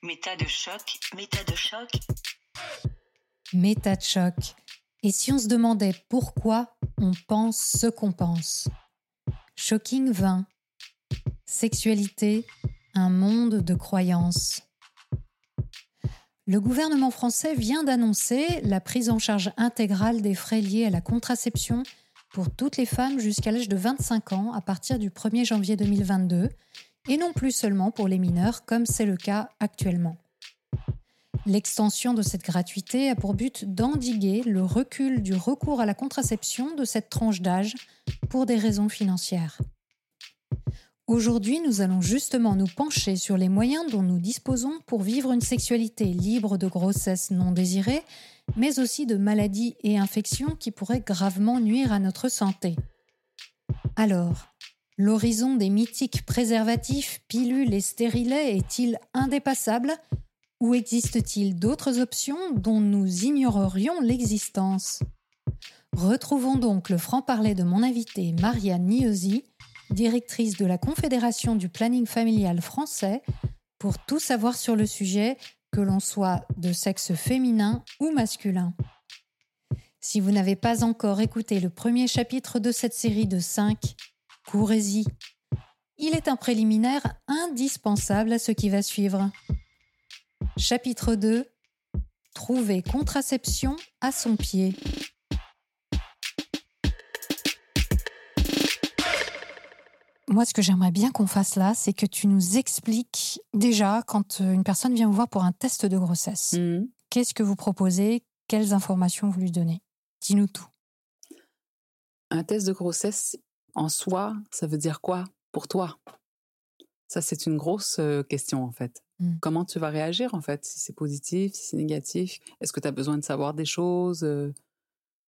Méta de choc, méta de choc. Méta de choc. Et si on se demandait pourquoi on pense ce qu'on pense? Shocking 20. Sexualité, un monde de croyances. Le gouvernement français vient d'annoncer la prise en charge intégrale des frais liés à la contraception pour toutes les femmes jusqu'à l'âge de 25 ans à partir du 1er janvier 2022 et non plus seulement pour les mineurs comme c'est le cas actuellement. L'extension de cette gratuité a pour but d'endiguer le recul du recours à la contraception de cette tranche d'âge pour des raisons financières. Aujourd'hui, nous allons justement nous pencher sur les moyens dont nous disposons pour vivre une sexualité libre de grossesse non désirée, mais aussi de maladies et infections qui pourraient gravement nuire à notre santé. Alors, l'horizon des mythiques préservatifs, pilules et stérilets est-il indépassable? Ou existe-t-il d'autres options dont nous ignorerions l'existence? Retrouvons donc le franc-parler de mon invité Marianne Niosi, directrice de la Confédération du planning familial français, pour tout savoir sur le sujet, que l'on soit de sexe féminin ou masculin. Si vous n'avez pas encore écouté le premier chapitre de cette série de 5, courez-y. Il est un préliminaire indispensable à ce qui va suivre. Chapitre 2 Trouver contraception à son pied. Moi, ce que j'aimerais bien qu'on fasse là, c'est que tu nous expliques déjà quand euh, une personne vient vous voir pour un test de grossesse. Mmh. Qu'est-ce que vous proposez? Quelles informations vous lui donnez? Dis-nous tout. Un test de grossesse, en soi, ça veut dire quoi pour toi? Ça, c'est une grosse question, en fait. Mm. Comment tu vas réagir, en fait Si c'est positif, si c'est négatif? Est-ce que tu as besoin de savoir des choses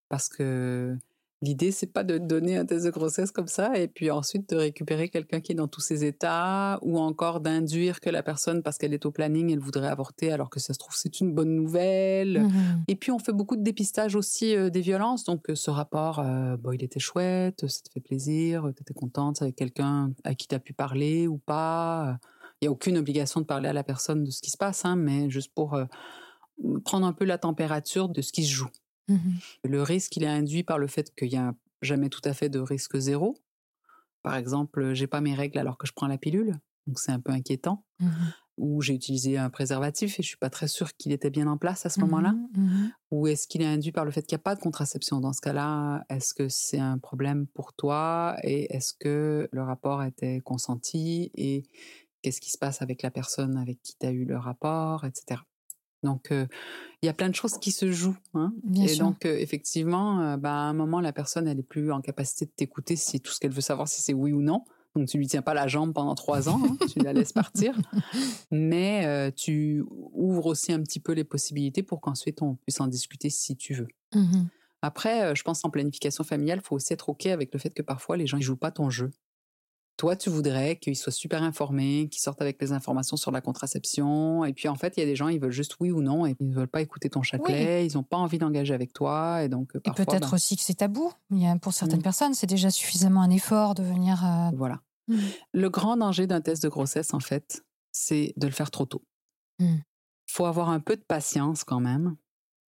Parce que l'idée, c'est pas de donner un test de grossesse comme ça et puis ensuite de récupérer quelqu'un qui est dans tous ses états ou encore d'induire que la personne, parce qu'elle est au planning, elle voudrait avorter alors que ça se trouve, c'est une bonne nouvelle. Mhm. Et puis on fait beaucoup de dépistage aussi euh, des violences. Donc euh, ce rapport, euh, bon, il était chouette, ça te fait plaisir, tu étais contente avec quelqu'un à qui tu as pu parler ou pas. Il n'y a aucune obligation de parler à la personne de ce qui se passe, hein, mais juste pour euh, prendre un peu la température de ce qui se joue. Mhm. Le risque, il est induit par le fait qu'il n'y a jamais tout à fait de risque zéro. Par exemple, j'ai pas mes règles alors que je prends la pilule, donc c'est un peu inquiétant. Mhm. Ou j'ai utilisé un préservatif et je suis pas très sûre qu'il était bien en place à ce moment-là. Mhm. Ou est-ce qu'il est induit par le fait qu'il n'y a pas de contraception Dans ce cas-là, est-ce que c'est un problème pour toi? Et est-ce que le rapport était consenti? Et qu'est-ce qui se passe avec la personne avec qui tu as eu le rapport, etc. Donc, euh, il y a plein de choses qui se jouent. Hein Bien et sûr. donc, euh, effectivement, euh, bah, à un moment, la personne, elle est plus en capacité de t'écouter si tout ce qu'elle veut savoir, si c'est oui ou non. Donc, tu lui tiens pas la jambe pendant trois ans, hein, tu la laisses partir. Mais tu ouvres aussi un petit peu les possibilités pour qu'ensuite on puisse en discuter si tu veux. Mhm. Après, je pense en planification familiale, il faut aussi être OK avec le fait que parfois les gens ne jouent pas ton jeu. Toi, tu voudrais qu'ils soient super informés, qu'ils sortent avec les informations sur la contraception. Et puis, en fait, il y a des gens, ils veulent juste oui ou non et ils ne veulent pas écouter ton chapelet. Ils n'ont pas envie d'engager avec toi. Et donc, Et peut-être ben, aussi que c'est tabou. Il y a, pour certaines Mm. personnes, c'est déjà suffisamment un effort de venir. euh, voilà. Mm. Le grand danger d'un test de grossesse, en fait, c'est de le faire trop tôt. Mm. faut avoir un peu de patience quand même.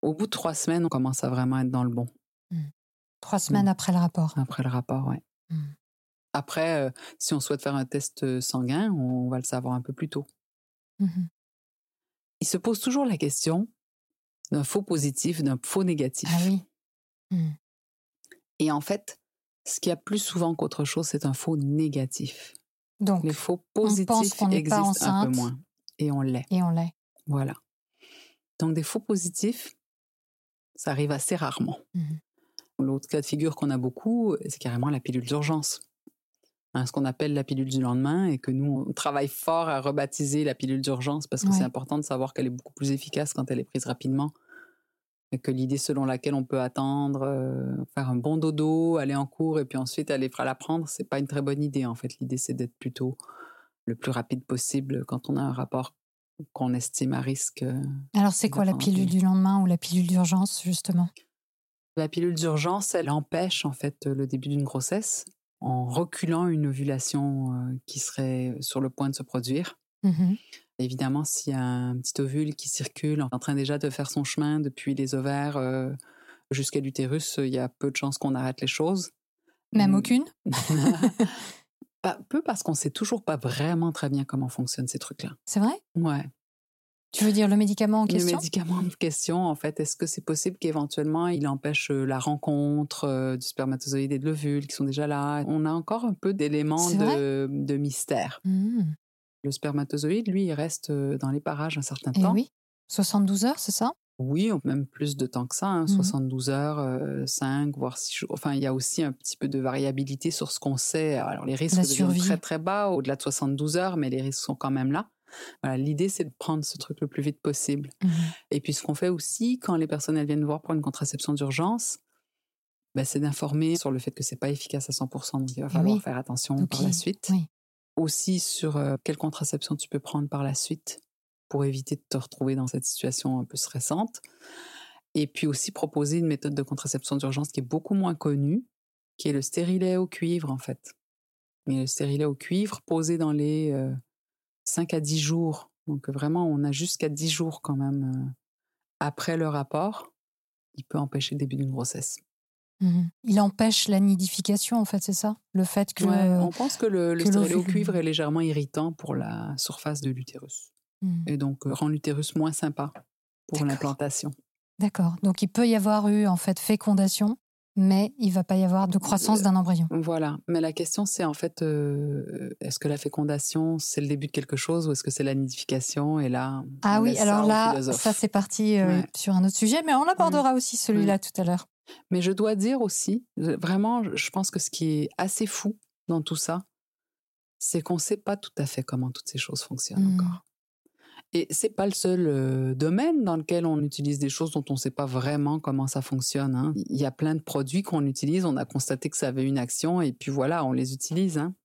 Au bout de trois semaines, on commence à vraiment être dans le bon. trois semaines après le rapport. Après le rapport, ouais. Après, euh, si on souhaite faire un test sanguin, on va le savoir un peu plus tôt. Mhm. Il se pose toujours la question d'un faux positif, d'un faux négatif. Ah oui. Mm. Et en fait, ce qu'il y a plus souvent qu'autre chose, c'est un faux négatif. Donc, Les faux pense positifs n'est pas existent un peu moins. Et on l'est. et on l'est. Voilà. Donc des faux positifs, ça arrive assez rarement. Mhm. L'autre cas de figure qu'on a beaucoup, c'est carrément la pilule d'urgence. Hein, ce qu'on appelle la pilule du lendemain et que nous, on travaille fort à rebaptiser la pilule d'urgence parce que Ouais. c'est important de savoir qu'elle est beaucoup plus efficace quand elle est prise rapidement. Et que l'idée selon laquelle on peut attendre, euh, faire un bon dodo, aller en cours et puis ensuite aller la prendre, c'est pas une très bonne idée. En fait, l'idée c'est d'être plutôt le plus rapide possible quand on a un rapport qu'on estime à risque. euh, Alors, c'est quoi la pilule du lendemain ou la pilule d'urgence, justement? La pilule d'urgence, elle empêche en fait le début d'une grossesse en reculant une ovulation qui serait sur le point de se produire. Mhm. Évidemment, s'il y a un petit ovule qui circule en train déjà de faire son chemin depuis les ovaires jusqu'à l'utérus, il y a peu de chances qu'on arrête les choses. Même Mm. aucune? Pas- peu parce qu'on sait toujours pas vraiment très bien comment fonctionnent ces trucs-là. C'est vrai? Ouais. Tu veux dire le médicament en Le question? médicament en question, en fait, est-ce que c'est possible qu'éventuellement il empêche euh, la rencontre euh, du spermatozoïde et de l'ovule qui sont déjà là? On a encore un peu d'éléments de, de mystère. Mhm. Le spermatozoïde, lui, il reste euh, dans les parages un certain Eh temps. oui. 72 heures, c'est ça? Oui, ou même plus de temps que ça, hein, Mhm. 72 heures, euh, 5, voire 6 jours. Enfin, il y a aussi un petit peu de variabilité sur ce qu'on sait. Alors, les risques survie. très, très bas au-delà de 72 heures, mais les risques sont quand même là. Voilà, L'idée, c'est de prendre ce truc le plus vite possible. Mhm. Et puis, ce qu'on fait aussi, quand les personnes elles viennent voir pour une contraception d'urgence, ben, c'est d'informer sur le fait que c'est pas efficace à 100%, donc il va falloir oui. faire attention par la suite. oui. Aussi sur euh, quelle contraception tu peux prendre par la suite pour éviter de te retrouver dans cette situation un peu stressante. Et puis aussi proposer une méthode de contraception d'urgence qui est beaucoup moins connue, qui est le stérilet au cuivre en fait. Mais le stérilet au cuivre posé dans les euh, 5 à 10 jours. Donc vraiment, on a jusqu'à 10 jours quand même après le rapport. Il peut empêcher le début d'une grossesse. Mhm. Il empêche la nidification, en fait, c'est ça? Le fait que. Ouais, on pense que le, que au cuivre est légèrement irritant pour la surface de l'utérus. Mhm. Et donc euh, rend l'utérus moins sympa pour l'implantation. D'accord. Donc il peut y avoir eu, en fait, fécondation, mais il va pas y avoir de croissance Euh, d'un embryon. Voilà. Mais la question, c'est en fait, euh, est-ce que la fécondation, c'est le début de quelque chose ou est-ce que c'est la nidification Et là, Ah oui, alors là, philosophes. ça c'est parti euh, Ouais. sur un autre sujet, mais on abordera aussi celui-là tout à l'heure. Mais je dois dire aussi, vraiment, je- pense que ce qui est assez fou dans tout ça, c'est qu'on ne sait pas tout à fait comment toutes ces choses fonctionnent Mhm. encore. Et c'est pas le seul euh, domaine dans lequel on utilise des choses dont on ne sait pas vraiment comment ça fonctionne. hein. Il y a plein de produits qu'on utilise, on a constaté que ça avait une action et puis voilà, on les utilise. hein.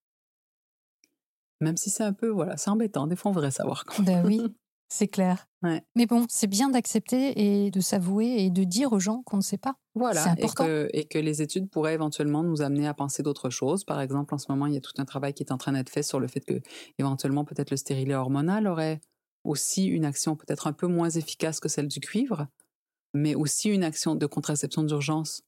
Même si c'est un peu, voilà, c'est embêtant. Des fois, on voudrait savoir comment. Ben oui, c'est clair. Ouais. Mais bon, c'est bien d'accepter et de s'avouer et de dire aux gens qu'on ne sait pas. Voilà, et que, et que les études pourraient éventuellement nous amener à penser d'autres choses. Par exemple, en ce moment, il y a tout un travail qui est en train d'être fait sur le fait que, éventuellement, peut-être le stérilet hormonal aurait aussi une action peut-être un peu moins efficace que celle du cuivre, mais aussi une action de contraception d'urgence.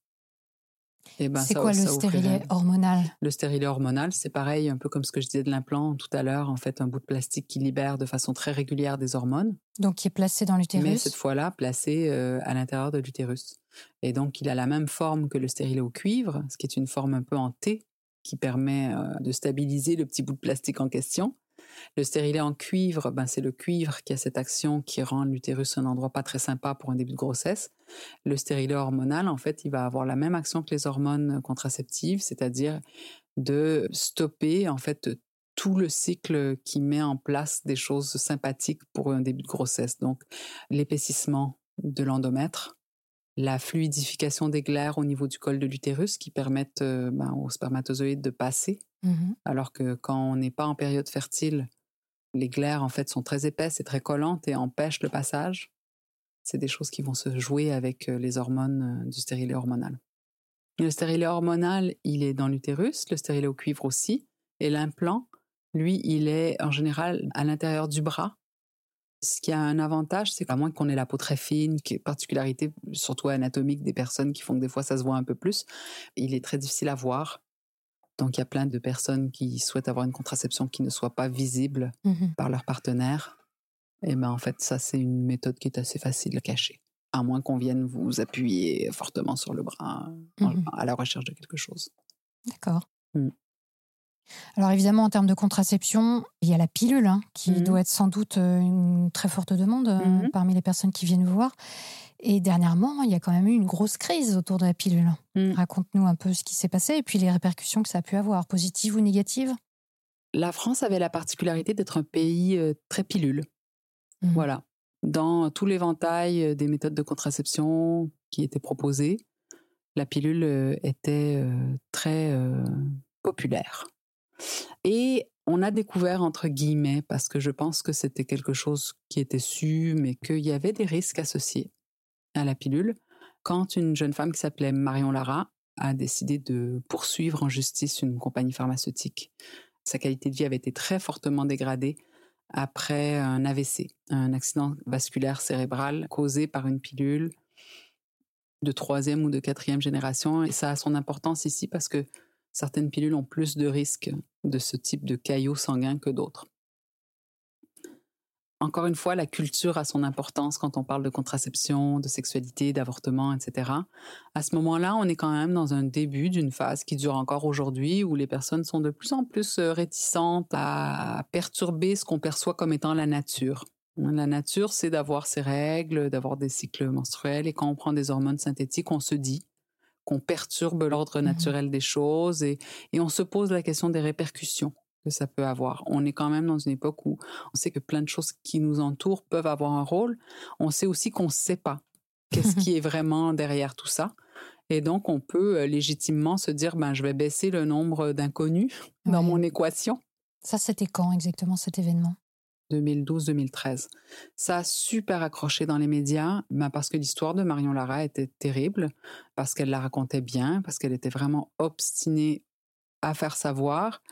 Et ben, c'est quoi le stérilet hormonal? Le stérilet hormonal, c'est pareil, un peu comme ce que je disais de l'implant tout à l'heure, en fait, un bout de plastique qui libère de façon très régulière des hormones Donc qui est placé dans mais l'utérus? cette fois-là placé euh, à l'intérieur de l'utérus. Et donc, il a la même forme que le stérilet au cuivre, ce qui est une forme un peu en T, qui permet euh, de stabiliser le petit bout de plastique en question. Le stérilet en cuivre, ben, c'est le cuivre qui a cette action qui rend l'utérus un endroit pas très sympa pour un début de grossesse. Le stérilet hormonal, en fait, il va avoir la même action que les hormones contraceptives, c'est-à-dire de stopper, en fait, tout le cycle qui met en place des choses sympathiques pour un début de grossesse. Donc, l'épaississement de l'endomètre, la fluidification des glaires au niveau du col de l'utérus qui permettent euh, ben, aux spermatozoïdes de passer, Mhm. alors que quand on n'est pas en période fertile, les glaires en fait sont très épaisses et très collantes et empêchent le passage. C'est des choses qui vont se jouer avec euh, les hormones euh, du stérilet hormonal. Le stérilet hormonal, il est dans l'utérus, le stérilet au cuivre aussi, et l'implant, lui, il est en général à l'intérieur du bras. Ce qui a un avantage, c'est qu'à moins qu'on ait la peau très fine, qui est particularité surtout anatomique des personnes qui font que des fois ça se voit un peu plus, il est très difficile à voir. Donc il y a plein de personnes qui souhaitent avoir une contraception qui ne soit pas visible Mhm. par leur partenaire. Et ben en fait, ça c'est une méthode qui est assez facile à cacher. À moins qu'on vienne vous appuyer fortement sur le bras Mhm. à la recherche de quelque chose. D'accord. Mm. Alors évidemment, en termes de contraception, il y a la pilule, hein, qui Mhm. doit être sans doute euh, une très forte demande euh, Mhm. parmi les personnes qui viennent vous voir. Et dernièrement, il y a quand même eu une grosse crise autour de la pilule. Mm. Raconte-nous un peu ce qui s'est passé et puis les répercussions que ça a pu avoir, positives ou négatives. La France avait la particularité d'être un pays euh, très pilule. Voilà. Dans tout l'éventail euh, des méthodes de contraception qui étaient proposées, la pilule était très populaire. Et on a découvert, entre guillemets, parce que je pense que c'était quelque chose qui était su, mais qu'il y avait des risques associés à la pilule, quand une jeune femme qui s'appelait Marion Lara a décidé de poursuivre en justice une compagnie pharmaceutique. Sa qualité de vie avait été très fortement dégradée après un AVC, un accident vasculaire cérébral causé par une pilule de troisième ou de quatrième génération. Et ça a son importance ici parce que certaines pilules ont plus de risques de ce type de caillot sanguin que d'autres. Encore une fois, la culture a son importance quand on parle de contraception, de sexualité, d'avortement, etc. À ce moment-là, on est quand même dans un début d'une phase qui dure encore aujourd'hui où les personnes sont de plus en plus euh, réticentes à perturber ce qu'on perçoit comme étant la nature. La nature, c'est d'avoir ses règles, d'avoir des cycles menstruels et quand on prend des hormones synthétiques, on se dit qu'on perturbe l'ordre mmh naturel des choses et, et on se pose la question des répercussions que ça peut avoir. On est quand même dans une époque où on sait que plein de choses qui nous entourent peuvent avoir un rôle. On sait aussi qu'on ne sait pas qu'est-ce qui est vraiment derrière tout ça. Et donc, on peut euh, légitimement se dire, ben, je vais baisser le nombre d'inconnus dans mon équation. Ça, c'était quand exactement cet événement? 2012-2013. Ça a super accroché dans les médias ben parce que l'histoire de Marion Lara était terrible, parce qu'elle la racontait bien, parce qu'elle était vraiment obstinée à faire savoir,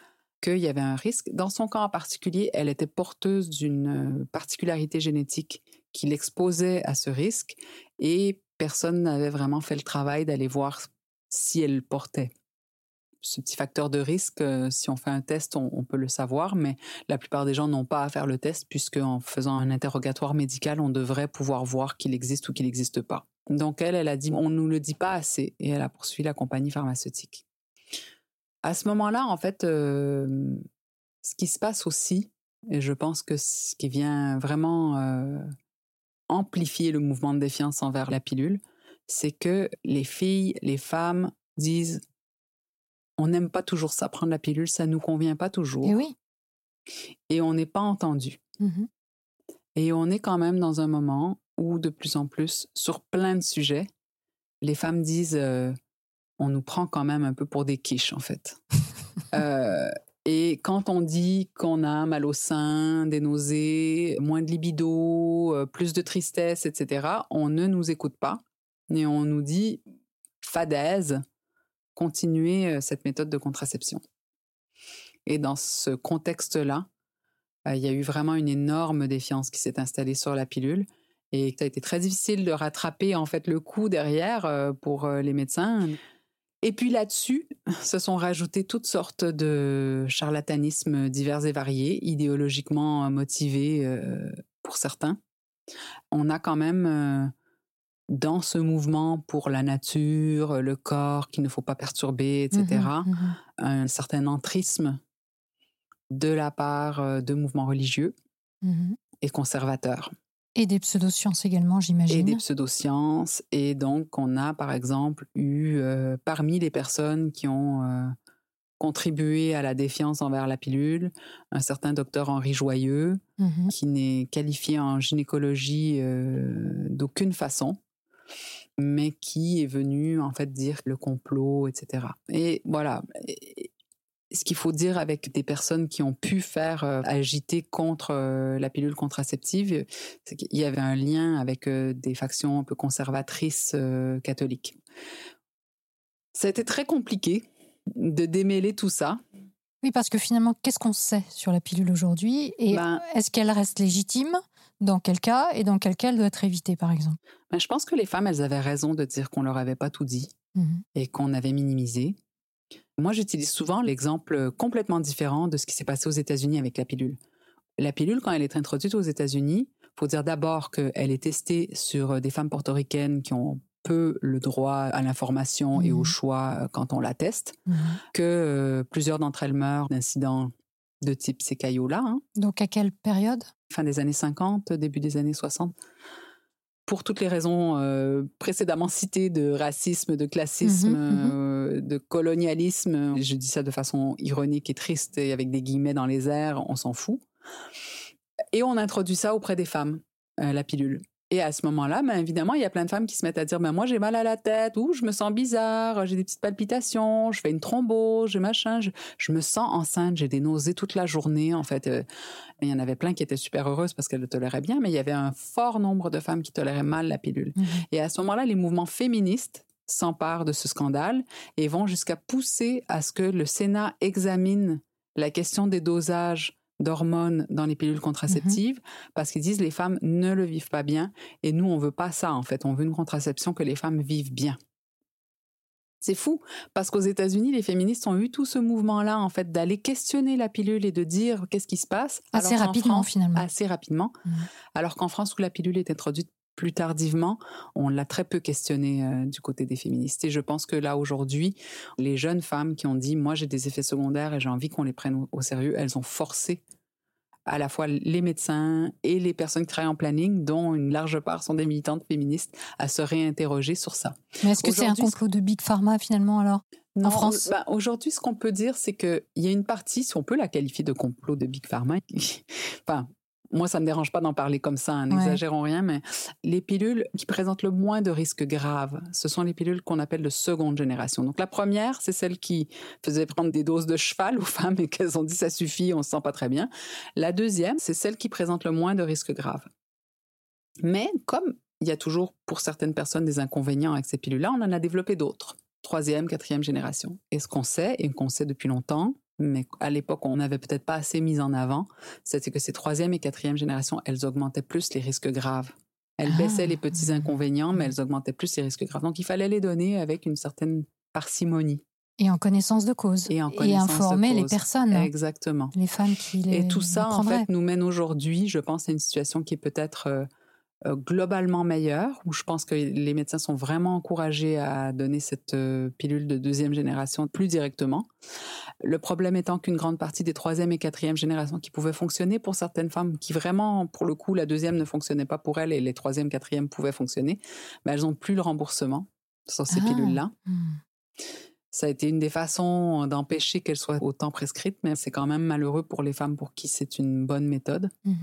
qu'il y avait un risque. Dans son cas en particulier, elle était porteuse d'une euh, particularité génétique qui l'exposait à ce risque et personne n'avait vraiment fait le travail d'aller voir si elle portait ce petit facteur de risque, euh, si on fait un test, on, peut le savoir, mais la plupart des gens n'ont pas à faire le test puisque en faisant un interrogatoire médical, on devrait pouvoir voir qu'il existe ou qu'il n'existe pas. Donc elle, elle a dit, on nous le dit pas assez, et elle a poursuivi la compagnie pharmaceutique. À ce moment-là, en fait, ce qui se passe aussi, et je pense que ce qui vient vraiment amplifier le mouvement de défiance envers la pilule, c'est que les filles, les femmes disent on n'aime pas toujours ça, prendre la pilule, ça nous convient pas toujours. Et oui. Et on n'est pas entendu. Mmh et on est quand même dans un moment où de plus en plus, sur plein de sujets, les femmes disent on nous prend quand même un peu pour des quiches, en fait. Euh, et quand on dit qu'on a mal au sein, des nausées, moins de libido, euh, plus de tristesse, etc., on ne nous écoute pas et on nous dit fadaise, continuez euh, cette méthode de contraception. Et dans ce contexte-là, il y a eu vraiment une énorme défiance qui s'est installée sur la pilule et ça a été très difficile de rattraper en fait le coup derrière pour les médecins. Et puis là-dessus, se sont rajoutés toutes sortes de charlatanismes divers et variés, idéologiquement motivés euh, pour certains. On a quand même euh, dans ce mouvement pour la nature, le corps qu'il ne faut pas perturber, etc., mmh mmh un certain entrisme de la part euh, de mouvements religieux mmh et conservateurs. Et des pseudosciences également, j'imagine. Et des pseudosciences. Et donc, on a par exemple eu, euh, parmi les personnes qui ont euh, contribué à la défiance envers la pilule, un certain docteur Henri Joyeux, qui n'est qualifié en gynécologie euh, d'aucune façon mais qui est venu en fait dire le complot, etc. Et voilà ce qu'il faut dire avec des personnes qui ont pu faire euh, agiter contre euh, la pilule contraceptive, c'est qu'il y avait un lien avec euh, des factions un peu conservatrices catholiques. Ça a été très compliqué de démêler tout ça. Oui, parce que finalement, qu'est-ce qu'on sait sur la pilule aujourd'hui? Et ben est-ce qu'elle reste légitime? Dans quel cas et dans quel cas elle doit être évitée, par exemple ben, Je pense que les femmes, elles avaient raison de dire qu'on leur avait pas tout dit mmh et qu'on avait minimisé. Moi, j'utilise souvent l'exemple complètement différent de ce qui s'est passé aux États-Unis avec la pilule. La pilule, quand elle est introduite aux États-Unis, faut dire d'abord qu'elle est testée sur des femmes portoricaines qui ont peu le droit à l'information et au mmh. choix euh, quand on la teste, mmh. que euh, plusieurs d'entre elles meurent d'incidents de type ces caillots-là. Hein. Donc à quelle période? Fin des années 50, début des années 60 pour toutes les raisons euh, précédemment citées de racisme, de classisme, mmh mmh euh, de colonialisme, je dis ça de façon ironique et triste et avec des guillemets dans les airs, on s'en fout. Et on introduit ça auprès des femmes, euh, la pilule. Et à ce moment-là, ben évidemment, il y a plein de femmes qui se mettent à dire ben moi j'ai mal à la tête ou je me sens bizarre, j'ai des petites palpitations, je fais une thrombose, j'ai machin, je, me sens enceinte, j'ai des nausées toute la journée en fait. Euh, il y en avait plein qui étaient super heureuses parce qu'elles le toléraient bien, mais il y avait un fort nombre de femmes qui toléraient mal la pilule. Mmh et à ce moment-là, les mouvements féministes s'emparent de ce scandale et vont jusqu'à pousser à ce que le Sénat examine la question des dosages d'hormones dans les pilules contraceptives parce qu'ils disent les femmes ne le vivent pas bien et nous on veut pas ça en fait, on veut une contraception que les femmes vivent bien. C'est fou parce qu'aux États-Unis, les féministes ont eu tout ce mouvement-là en fait d'aller questionner la pilule et de dire qu'est-ce qui se passe assez alors rapidement France- finalement. assez rapidement. Mhm. Alors qu'en France, où la pilule est introduite plus tardivement, on l'a très peu questionné euh, du côté des féministes. Et je pense que là, aujourd'hui, les jeunes femmes qui ont dit, moi, j'ai des effets secondaires et j'ai envie qu'on les prenne au, sérieux, elles ont forcé à la fois les médecins et les personnes qui travaillent en planning, dont une large part sont des militantes féministes, à se réinterroger sur ça. Mais est-ce que c'est un complot de Big Pharma finalement alors Non, France? bah, Aujourd'hui, ce qu'on peut dire, c'est qu'il y a une partie, si on peut la qualifier de complot de Big Pharma, enfin, moi, ça me dérange pas d'en parler comme ça, hein, Ouais. n'exagérons rien, mais les pilules qui présentent le moins de risques graves, ce sont les pilules qu'on appelle de seconde génération. Donc, la première, c'est celle qui faisait prendre des doses de cheval aux femmes et qu'elles ont dit ça suffit, on se sent pas très bien. La deuxième, c'est celle qui présente le moins de risques graves. Mais comme il y a toujours pour certaines personnes des inconvénients avec ces pilules-là, on en a développé d'autres. Troisième, quatrième génération. Et ce qu'on sait, et qu'on sait depuis longtemps, mais à l'époque, on n'avait peut-être pas assez mis en avant, c'était que ces troisième et quatrième générations, elles augmentaient plus les risques graves. Elles Ah. baissaient les petits inconvénients, mais elles augmentaient plus les risques graves. Donc, il fallait les donner avec une certaine parcimonie Et en connaissance de cause. et en de informer les personnes, hein, Exactement. les femmes qui les Et tout ça, en fait, nous mène aujourd'hui, je pense, à une situation qui est peut-être euh, globalement meilleure, où je pense que les médecins sont vraiment encouragés à donner cette euh, pilule de deuxième génération plus directement. Le problème étant qu'une grande partie des troisième et quatrième générations qui pouvaient fonctionner pour certaines femmes, qui vraiment, pour le coup, la deuxième ne fonctionnait pas pour elles et les troisième, quatrième pouvaient fonctionner, mais elles n'ont plus le remboursement sur ces Ah. pilules-là. Hmm. Ça a été une des façons d'empêcher qu'elles soient autant prescrites, mais c'est quand même malheureux pour les femmes pour qui c'est une bonne méthode. Mhm.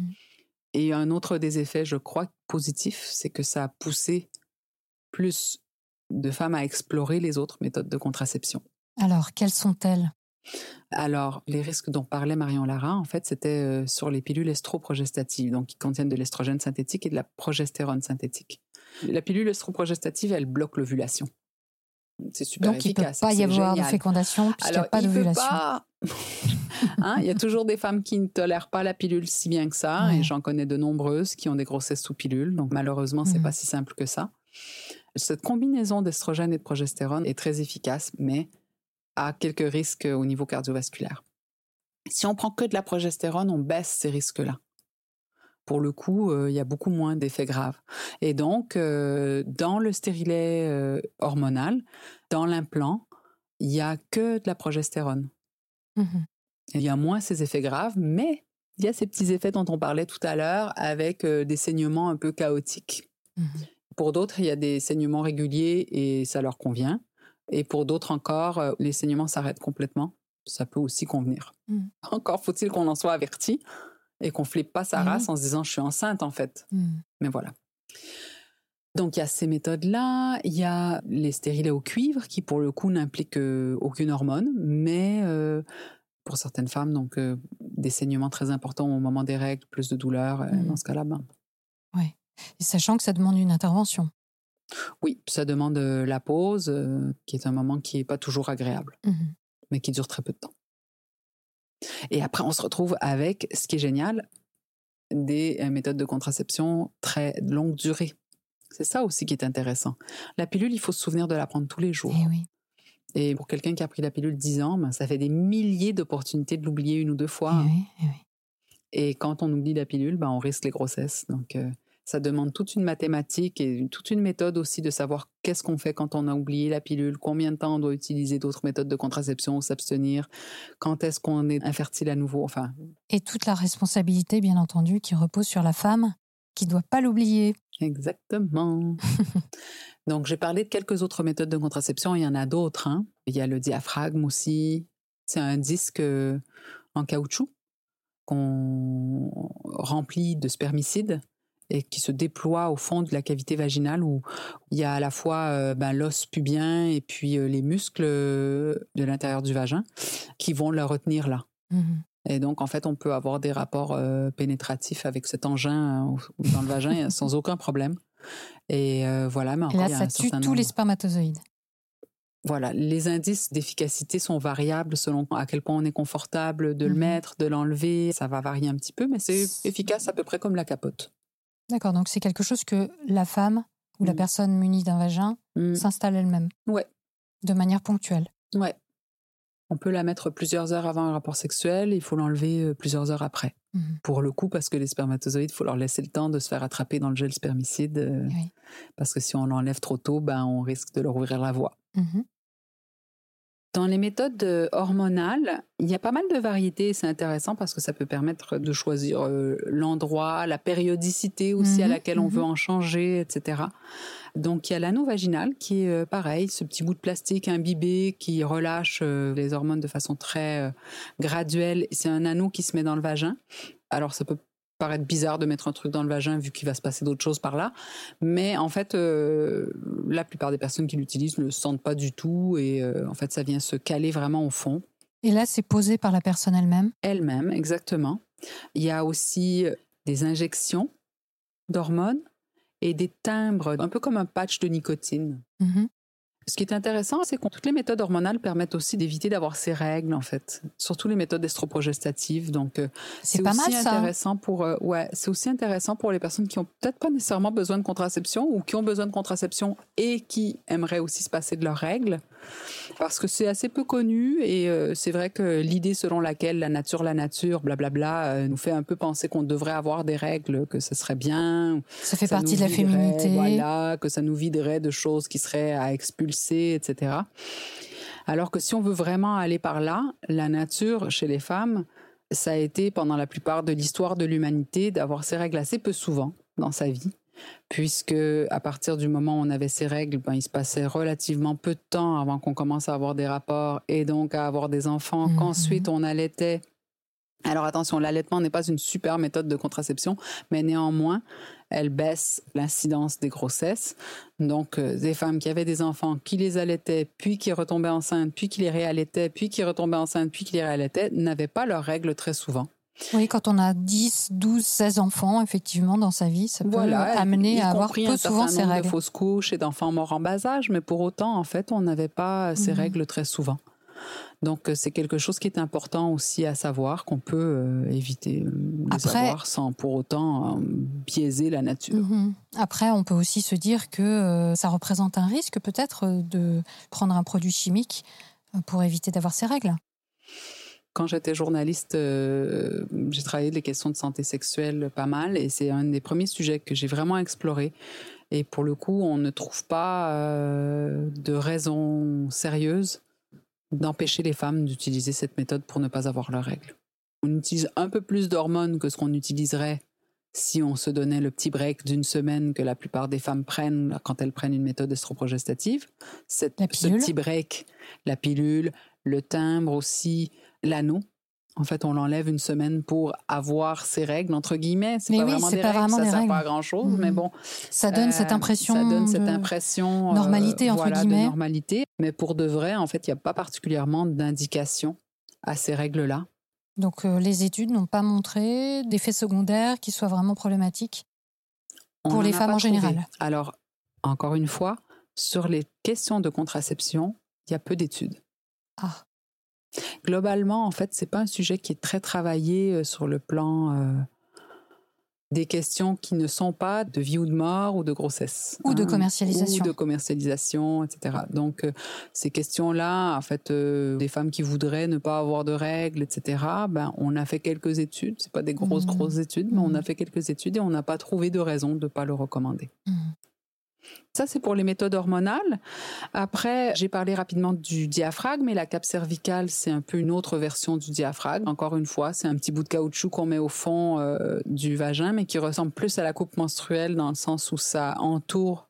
Et un autre des effets, je crois, positifs, c'est que ça a poussé plus de femmes à explorer les autres méthodes de contraception. Alors, quelles sont-elles? Alors, les risques dont parlait Marion Lara, en fait, c'était euh, sur les pilules estroprogestatives, donc qui contiennent de l'estrogène synthétique et de la progestérone synthétique. La pilule estroprogestative, elle bloque l'ovulation. C'est super Donc, il ne peut efficace. pas y avoir de fécondation puisqu'il n'y a pas il peut d'ovulation. pas- Hein, Il y a toujours des femmes qui ne tolèrent pas la pilule si bien que ça, Ouais. et j'en connais de nombreuses qui ont des grossesses sous pilule. Donc malheureusement, c'est Mhm. pas si simple que ça. Cette combinaison d'estrogène et de progestérone est très efficace, mais a quelques risques au niveau cardiovasculaire. Si on prend que de la progestérone, on baisse ces risques-là. Pour le coup, euh, il y a beaucoup moins d'effets graves. Et donc, euh, dans le stérilet euh, hormonal, dans l'implant, il y a que de la progestérone. Mhm. Il y a moins ces effets graves, mais il y a ces petits effets dont on parlait tout à l'heure avec des saignements un peu chaotiques. Mhm. Pour d'autres, il y a des saignements réguliers et ça leur convient. Et pour d'autres encore, les saignements s'arrêtent complètement. Ça peut aussi convenir. Mhm. Encore faut-il qu'on en soit averti et qu'on flippe pas sa oui. race en se disant je suis enceinte en fait. Mhm. Mais voilà. Donc il y a ces méthodes-là, il y a les stérilets au cuivre qui pour le coup n'impliquent euh, aucune hormone, mais euh, pour certaines femmes, donc euh, des saignements très importants au moment des règles, plus de douleur, euh, Mhm. dans ce cas-là, ben, Et sachant que ça demande une intervention. oui, ça demande la pause, qui est un moment qui n'est pas toujours agréable, mais qui dure très peu de temps. Et après, on se retrouve avec, ce qui est génial, des euh, méthodes de contraception très longue durée. C'est ça aussi qui est intéressant. La pilule, il faut se souvenir de la prendre tous les jours. Eh oui. Et pour quelqu'un qui a pris la pilule 10 ans, ben, ça fait des milliers d'opportunités de l'oublier une ou deux fois. Eh oui, eh oui. Et quand on oublie la pilule, ben, on risque les grossesses. Donc, euh, ça demande toute une mathématique et toute une méthode aussi de savoir qu'est-ce qu'on fait quand on a oublié la pilule, combien de temps on doit utiliser d'autres méthodes de contraception ou s'abstenir, quand est-ce qu'on est infertile à nouveau. Enfin, Et toute la responsabilité, bien entendu, qui repose sur la femme, qui ne doit pas l'oublier. Exactement. Donc, j'ai parlé de quelques autres méthodes de contraception. Il y en a d'autres. hein. Il y a le diaphragme aussi. C'est un disque euh, en caoutchouc qu'on remplit de spermicide et qui se déploie au fond de la cavité vaginale où il y a à la fois euh, ben, l'os pubien et puis euh, les muscles euh, de l'intérieur du vagin qui vont le retenir là. Mhm. Et donc, en fait, on peut avoir des rapports euh, pénétratifs avec cet engin dans le vagin sans aucun problème. Et voilà, mais Et encore, là, ça tue tous les spermatozoïdes. voilà, les indices d'efficacité sont variables selon à quel point on est confortable de le Mhm. mettre, de l'enlever. Ça va varier un petit peu, mais c'est efficace à peu près comme la capote. D'accord, donc c'est quelque chose que la femme ou la Mm. personne munie d'un vagin Mm. s'installe elle-même. Ouais. De manière ponctuelle. Ouais. On peut la mettre plusieurs heures avant un rapport sexuel, il faut l'enlever euh, plusieurs heures après. Mhm. Pour le coup, parce que les spermatozoïdes, il faut leur laisser le temps de se faire attraper dans le gel spermicide. euh, Oui. Parce que si on l'enlève trop tôt, ben, on risque de leur ouvrir la voie. Mhm. Dans les méthodes euh, hormonales, il y a pas mal de variétés. C'est intéressant parce que ça peut permettre de choisir euh, l'endroit, la périodicité aussi à Mhm, laquelle on mhm. veut en changer, etc. Donc il y a l'anneau vaginal qui est euh, pareil, ce petit bout de plastique imbibé qui relâche les hormones de façon très graduelle. C'est un anneau qui se met dans le vagin. Alors ça peut paraître bizarre de mettre un truc dans le vagin vu qu'il va se passer d'autres choses par là, mais en fait euh, la plupart des personnes qui l'utilisent ne le sentent pas du tout et euh, en fait ça vient se caler vraiment au fond Et là, c'est posé par la personne elle-même? elle-même, exactement. Il y a aussi des injections d'hormones et des timbres, un peu comme un patch de nicotine. Mhm. Ce qui est intéressant, c'est que toutes les méthodes hormonales permettent aussi d'éviter d'avoir ces règles, en fait. Surtout les méthodes estroprogestatives. Donc, euh, C'est pas aussi mal ça. intéressant pour, euh, ouais, c'est aussi intéressant pour les personnes qui ont peut-être pas nécessairement besoin de contraception ou qui ont besoin de contraception et qui aimeraient aussi se passer de leurs règles. Parce que c'est assez peu connu et euh, c'est vrai que l'idée selon laquelle la nature, la nature, blablabla, nous fait un peu penser qu'on devrait avoir des règles, que ce serait bien, Ça fait ça partie de la féminité. Voilà, que ça nous viderait de choses qui seraient à expulser, etc. Alors que si on veut vraiment aller par là, la nature chez les femmes, ça a été pendant la plupart de l'histoire de l'humanité d'avoir ses règles assez peu souvent dans sa vie. Puisque à partir du moment où on avait ces règles, ben, il se passait relativement peu de temps avant qu'on commence à avoir des rapports et donc à avoir des enfants, Mhm. qu'ensuite on allaitait. Alors attention, l'allaitement n'est pas une super méthode de contraception, mais néanmoins, elle baisse l'incidence des grossesses. Donc, euh, des femmes qui avaient des enfants, qui les allaitaient, puis qui retombaient enceintes, puis qui les réallaitaient, puis qui retombaient enceintes, puis qui les réallaitaient, n'avaient pas leurs règles très souvent. Oui, quand on a 10, 12, 16 enfants, effectivement, dans sa vie, ça peut Voilà, amener à avoir peu un souvent ces règles. de fausses couches et d'enfants morts en bas âge, mais pour autant, en fait, on n'avait pas ces Mhm. règles très souvent. Donc, euh, c'est quelque chose qui est important aussi à savoir, qu'on peut euh, éviter euh, de Après- avoir sans pour autant euh, biaiser la nature. Mhm. Après, on peut aussi se dire que euh, ça représente un risque peut-être de prendre un produit chimique pour éviter d'avoir ces règles. Quand j'étais journaliste, j'ai travaillé les questions de santé sexuelle pas mal et c'est un des premiers sujets que j'ai vraiment exploré. Et pour le coup, on ne trouve pas de raison sérieuse d'empêcher les femmes d'utiliser cette méthode pour ne pas avoir leurs règles. On utilise un peu plus d'hormones que ce qu'on utiliserait si on se donnait le petit break d'une semaine que la plupart des femmes prennent quand elles prennent une méthode estroprogestative. Cette, ce petit break, la pilule, le timbre aussi, l'anneau. En fait, on l'enlève une semaine pour avoir ses règles, entre guillemets. C'est Mais pas oui, vraiment des pas règles, vraiment ça des sert règles. pas à grand chose, Mhm. mais bon. Ça donne cette euh, impression. Ça donne cette de- impression. euh, normalité, entre voilà, guillemets. De normalité. Mais pour de vrai, en fait, il n'y a pas particulièrement d'indication à ces règles-là. Donc euh, les études n'ont pas montré d'effets secondaires qui soient vraiment problématiques. Pour les femmes en trouvé. général. Alors, encore une fois, sur les questions de contraception, il y a peu d'études. Ah, Globalement, en fait, c'est pas un sujet qui est très travaillé euh, sur le plan euh, des questions qui ne sont pas de vie ou de mort ou de grossesse. Ou de hein, commercialisation. Ou de commercialisation, etc. Donc, euh, ces questions-là, en fait, euh, des femmes qui voudraient ne pas avoir de règles, etc., ben, on a fait quelques études. C'est pas des grosses, Mhm. grosses études, mais on a fait quelques études et on n'a pas trouvé de raison de ne pas le recommander. mhm. Ça, c'est pour les méthodes hormonales. Après, j'ai parlé rapidement du diaphragme, et la cape cervicale, c'est un peu une autre version du diaphragme. Encore une fois, c'est un petit bout de caoutchouc qu'on met au fond euh, du vagin, mais qui ressemble plus à la coupe menstruelle dans le sens où ça entoure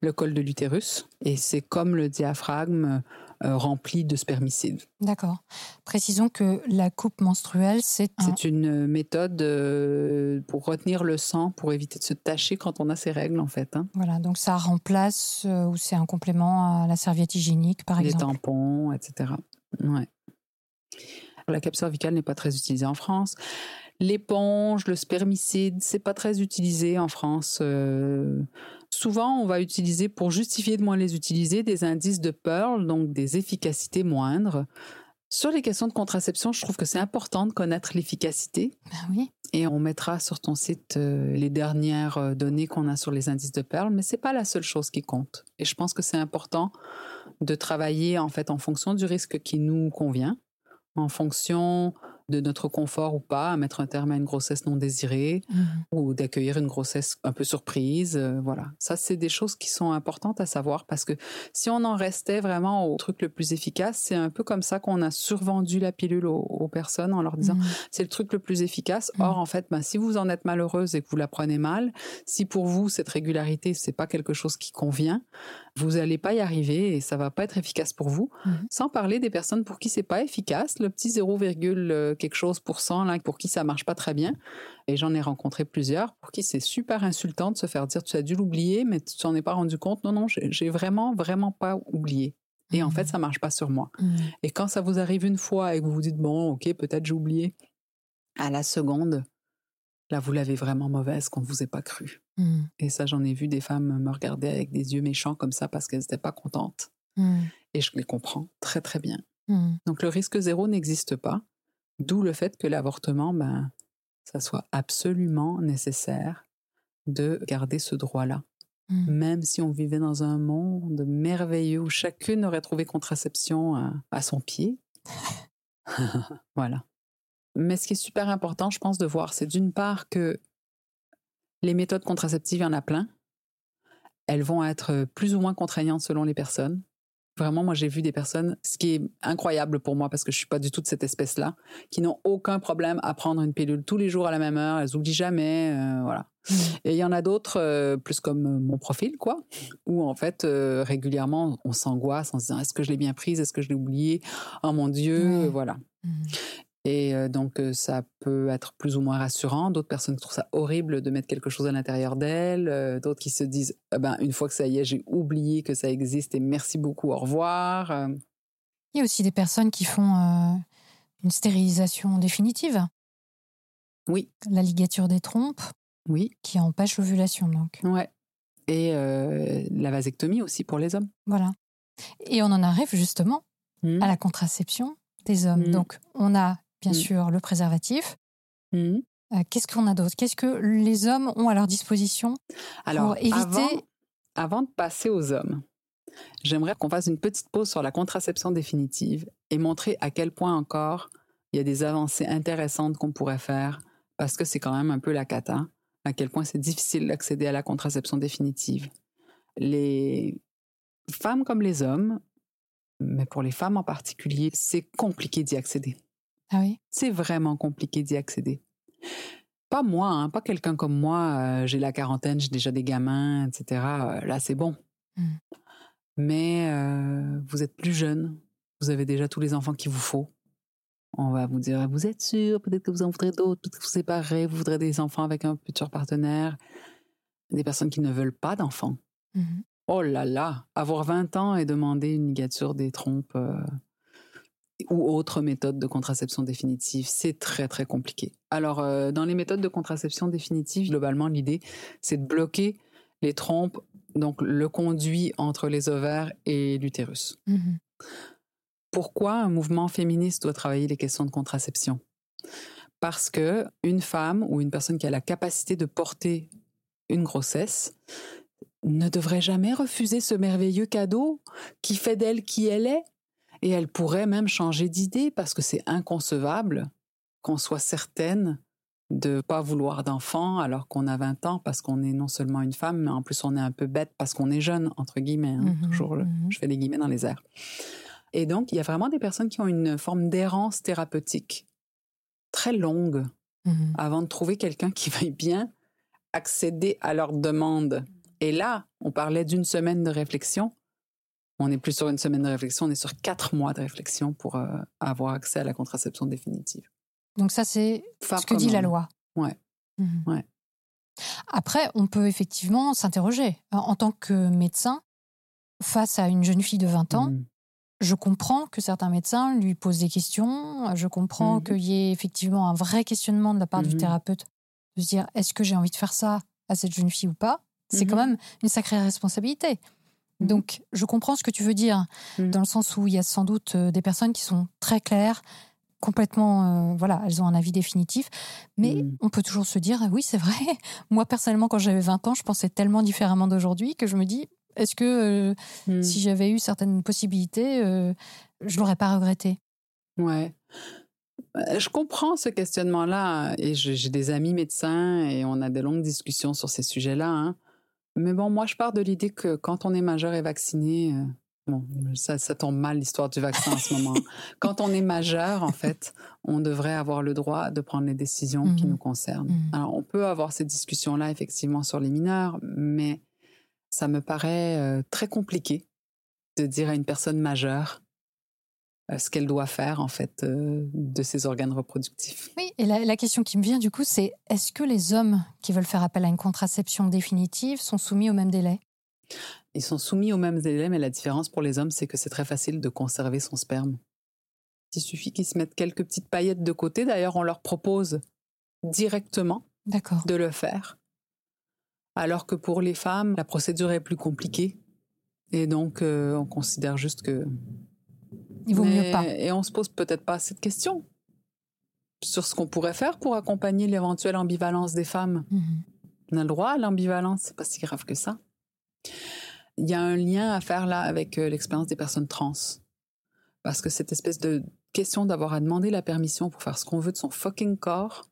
le col de l'utérus. Et c'est comme le diaphragme euh, rempli de spermicides. D'accord. Précisons que la coupe menstruelle, c'est un... C'est une méthode euh, pour retenir le sang, pour éviter de se tacher quand on a ses règles, en fait. hein. Voilà, donc ça remplace euh, ou c'est un complément à la serviette hygiénique, par les exemple. tampons, etc. Ouais. La cape cervicale n'est pas très utilisée en France. L'éponge, le spermicide, c'est pas très utilisé en France. Euh, souvent, on va utiliser, pour justifier de moins les utiliser, des indices de Pearl, donc des efficacités moindres. Sur les questions de contraception, je trouve que c'est important de connaître l'efficacité. Ben oui. Et on mettra sur ton site euh, les dernières euh, données qu'on a sur les indices de Pearl, mais c'est pas la seule chose qui compte. Et je pense que c'est important de travailler en fait en fonction du risque qui nous convient, en fonction de notre confort ou pas à mettre un terme à une grossesse non désirée Mhm. ou d'accueillir une grossesse un peu surprise. euh, voilà, ça c'est des choses qui sont importantes à savoir parce que si on en restait vraiment au truc le plus efficace, c'est un peu comme ça qu'on a survendu la pilule aux, aux personnes en leur disant Mhm. c'est le truc le plus efficace. Mm. Or, en fait, ben, si vous en êtes malheureuse et que vous la prenez mal, si pour vous, cette régularité, c'est pas quelque chose qui convient, vous allez pas y arriver et ça va pas être efficace pour vous. Mhm. Sans parler des personnes pour qui c'est pas efficace, le petit 0, euh, quelque chose pour cent, là, pour qui ça marche pas très bien. Et j'en ai rencontré plusieurs pour qui c'est super insultant de se faire dire tu as dû l'oublier, mais tu t'en es pas rendu compte. Non, non, j'ai vraiment, vraiment pas oublié. Et en Mhm. fait, ça marche pas sur moi. Mhm. Et quand ça vous arrive une fois et que vous vous dites, bon, ok, peut-être j'ai oublié, à la seconde, là, vous l'avez vraiment mauvaise qu'on ne vous ait pas cru. Mhm. Et ça, j'en ai vu des femmes me regarder avec des yeux méchants comme ça parce qu'elles n'étaient pas contentes. Mhm. Et je les comprends très, très bien. Mhm. Donc, le risque zéro n'existe pas. D'où le fait que l'avortement, ben, ça soit absolument nécessaire de garder ce droit-là. Même si on vivait dans un monde merveilleux où chacune aurait trouvé contraception à, à son pied. voilà. Mais ce qui est super important, je pense, de voir, c'est d'une part que les méthodes contraceptives, il y en a plein. Elles vont être plus ou moins contraignantes selon les personnes. Vraiment, moi, j'ai vu des personnes, ce qui est incroyable pour moi parce que je suis pas du tout de cette espèce-là, qui n'ont aucun problème à prendre une pilule tous les jours à la même heure. Elles oublient jamais, euh, voilà. Mhm. Et il y en a d'autres, euh, plus comme euh, mon profil, quoi, où en fait, euh, régulièrement, on s'angoisse en se disant est-ce que je l'ai bien prise? Est-ce que je l'ai oublié Oh mon Dieu, euh, voilà. Mhm. Et euh, donc, euh, ça peut être plus ou moins rassurant. D'autres personnes trouvent ça horrible de mettre quelque chose à l'intérieur d'elles. Euh, D'autres qui se disent Ah ben, une fois que ça y est, j'ai oublié que ça existe et merci beaucoup, au revoir. Il y a aussi des personnes qui font euh, une stérilisation définitive, oui, la ligature des trompes, oui, qui empêche l'ovulation. Donc ouais. Et euh, la vasectomie aussi pour les hommes. voilà. Et on en arrive justement Mhm. à la contraception des hommes. Mhm. Donc on a bien Mhm. sûr le préservatif. Mhm. Euh, Qu'est-ce qu'on a d'autre? Qu'est-ce que les hommes ont à leur disposition Alors, éviter- avant, avant de passer aux hommes, j'aimerais qu'on fasse une petite pause sur la contraception définitive et montrer à quel point encore il y a des avancées intéressantes qu'on pourrait faire parce que c'est quand même un peu la cata, à quel point c'est difficile d'accéder à la contraception définitive. Les femmes comme les hommes, mais pour les femmes en particulier, c'est compliqué d'y accéder. Ah oui? C'est vraiment compliqué d'y accéder. Pas moi, hein, pas quelqu'un comme moi, euh, j'ai la quarantaine, j'ai déjà des gamins, etc. Euh, là, c'est bon. Mm. Mais euh, vous êtes plus jeune, vous avez déjà tous les enfants qu'il vous faut. On va vous dire, vous êtes sûr, peut-être que vous en voudrez d'autres, peut-être que vous séparez, vous voudrez des enfants avec un futur partenaire. Des personnes qui ne veulent pas d'enfants. Mhm. Oh là là, avoir 20 ans et demander une ligature des trompes ou autre méthode de contraception définitive, c'est très très compliqué. Alors, euh, dans les méthodes de contraception définitive, globalement, l'idée, c'est de bloquer les trompes, donc le conduit entre les ovaires et l'utérus. Mhm. Pourquoi un mouvement féministe doit travailler les questions de contraception? Parce que une femme ou une personne qui a la capacité de porter une grossesse ne devrait jamais refuser ce merveilleux cadeau qui fait d'elle qui elle est. Et elle pourrait même changer d'idée parce que c'est inconcevable qu'on soit certaine de pas vouloir d'enfant alors qu'on a 20 ans parce qu'on est non seulement une femme, mais en plus on est un peu bête parce qu'on est jeune, entre guillemets. hein. Mhm, Toujours, mhm. je fais les guillemets dans les airs. Et donc, il y a vraiment des personnes qui ont une forme d'errance thérapeutique très longue Mhm. avant de trouver quelqu'un qui veuille bien accéder à leur demande. Et là, on parlait d'une semaine de réflexion. On n'est plus sur une semaine de réflexion, on est sur quatre mois de réflexion pour euh, avoir accès à la contraception définitive. Donc ça, c'est ce que dit la loi. Ouais. Mhm. Ouais. Après, on peut effectivement s'interroger. En- tant que médecin, face à une jeune fille de 20 ans, Mhm. je comprends que certains médecins lui posent des questions. Je comprends Mhm. qu'il y ait effectivement un vrai questionnement de la part du thérapeute de se dire est-ce que j'ai envie de faire ça à cette jeune fille ou pas? C'est quand même une sacrée responsabilité. Donc, je comprends ce que tu veux dire, Mhm. dans le sens où il y a sans doute euh, des personnes qui sont très claires, complètement, euh, voilà, elles ont un avis définitif. Mais Mhm. on peut toujours se dire, ah oui, c'est vrai. Moi, personnellement, quand j'avais 20 ans, je pensais tellement différemment d'aujourd'hui que je me dis, est-ce que euh, Mm. si j'avais eu certaines possibilités, euh, je l'aurais pas regretté? Ouais. Euh, Je comprends ce questionnement-là et j'ai des amis médecins et on a de longues discussions sur ces sujets-là. hein. Mais bon, moi, je pars de l'idée que quand on est majeur et vacciné, euh, bon, ça, ça tombe mal l'histoire du vaccin en ce moment. Quand on est majeur, en fait, on devrait avoir le droit de prendre les décisions qui Mhm. nous concernent. Mhm. Alors, on peut avoir ces discussions-là effectivement sur les mineurs, mais ça me paraît euh, très compliqué de dire à une personne majeure ce qu'elle doit faire en fait euh, de ses organes reproductifs. Oui, et la, la question qui me vient du coup, c'est est-ce que les hommes qui veulent faire appel à une contraception définitive sont soumis au même délai? Ils sont soumis aux mêmes délais, mais la différence pour les hommes, c'est que c'est très facile de conserver son sperme. Il suffit qu'ils se mettent quelques petites paillettes de côté. D'ailleurs, on leur propose directement de le faire. Alors que pour les femmes, la procédure est plus compliquée. Et donc, euh, on considère juste que Il vaut Mais- mieux pas. Et on se pose peut-être pas cette question sur ce qu'on pourrait faire pour accompagner l'éventuelle ambivalence des femmes. Mhm. On a le droit à l'ambivalence, c'est pas si grave que ça. Il y a un lien à faire là avec euh, l'expérience des personnes trans. Parce que cette espèce de question d'avoir à demander la permission pour faire ce qu'on veut de son fucking corps,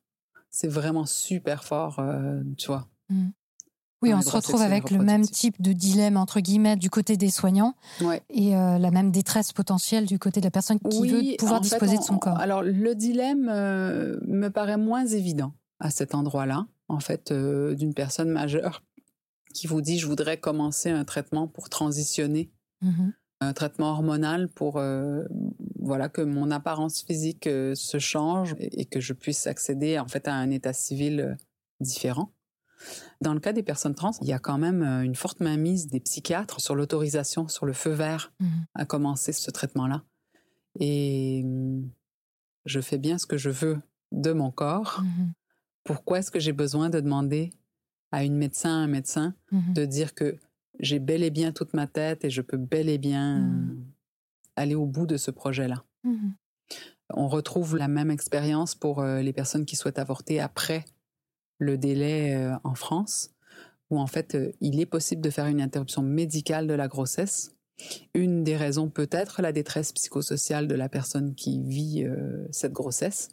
c'est vraiment super fort, euh, tu vois. Oui, on se retrouve avec le même type de dilemme, entre guillemets, du côté des soignants Ouais. et euh, la même détresse potentielle du côté de la personne qui veut pouvoir fait, disposer de on- son corps. Alors, le dilemme euh, me paraît moins évident à cet endroit-là, en fait, euh, d'une personne majeure qui vous dit je voudrais commencer un traitement pour transitionner, Mhm. un traitement hormonal pour voilà que mon apparence physique se change et, et que je puisse accéder en fait à un état civil différent. Dans le cas des personnes trans, il y a quand même euh, une forte mainmise des psychiatres sur l'autorisation, sur le feu vert Mhm. à commencer ce traitement-là. Et je fais bien ce que je veux de mon corps. Mhm. Pourquoi est-ce que j'ai besoin de demander à une médecin, un médecin, Mhm. de dire que j'ai bel et bien toute ma tête et je peux bel et bien euh, aller au bout de ce projet-là? On retrouve la même expérience pour euh, les personnes qui souhaitent avorter après le délai euh, en France, où en fait, euh, il est possible de faire une interruption médicale de la grossesse. Une des raisons peut être la détresse psychosociale de la personne qui vit euh, cette grossesse,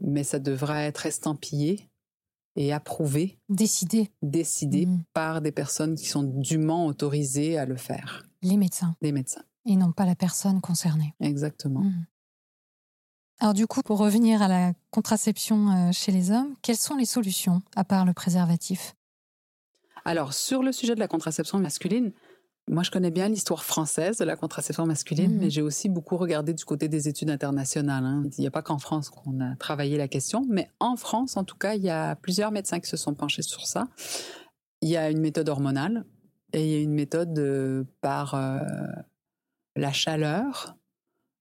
mais ça devra être estampillé et approuvé, Décider, décidé Mhm. par des personnes qui sont dûment autorisées à le faire, les médecins, des médecins. et non pas la personne concernée. Exactement. Mhm. Alors du coup, pour revenir à la contraception euh, chez les hommes, quelles sont les solutions à part le préservatif? Alors, sur le sujet de la contraception masculine, moi, je connais bien l'histoire française de la contraception masculine, Mhm. mais j'ai aussi beaucoup regardé du côté des études internationales. hein. Il n'y a pas qu'en France qu'on a travaillé la question, mais en France, en tout cas, il y a plusieurs médecins qui se sont penchés sur ça. Il y a une méthode hormonale et il y a une méthode euh, par euh, la chaleur,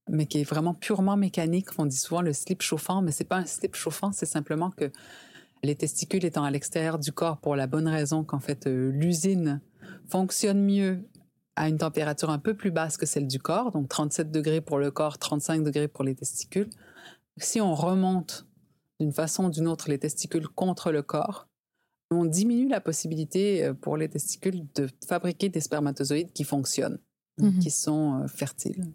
mais qui est vraiment purement mécanique. On dit souvent le slip chauffant, mais c'est pas un slip chauffant, c'est simplement que les testicules étant à l'extérieur du corps pour la bonne raison qu'en fait euh, l'usine fonctionne mieux à une température un peu plus basse que celle du corps, donc 37 degrés pour le corps, 35 degrés pour les testicules. Si on remonte d'une façon ou d'une autre les testicules contre le corps, on diminue la possibilité euh, pour les testicules de fabriquer des spermatozoïdes qui fonctionnent, Mhm. qui sont euh, fertiles.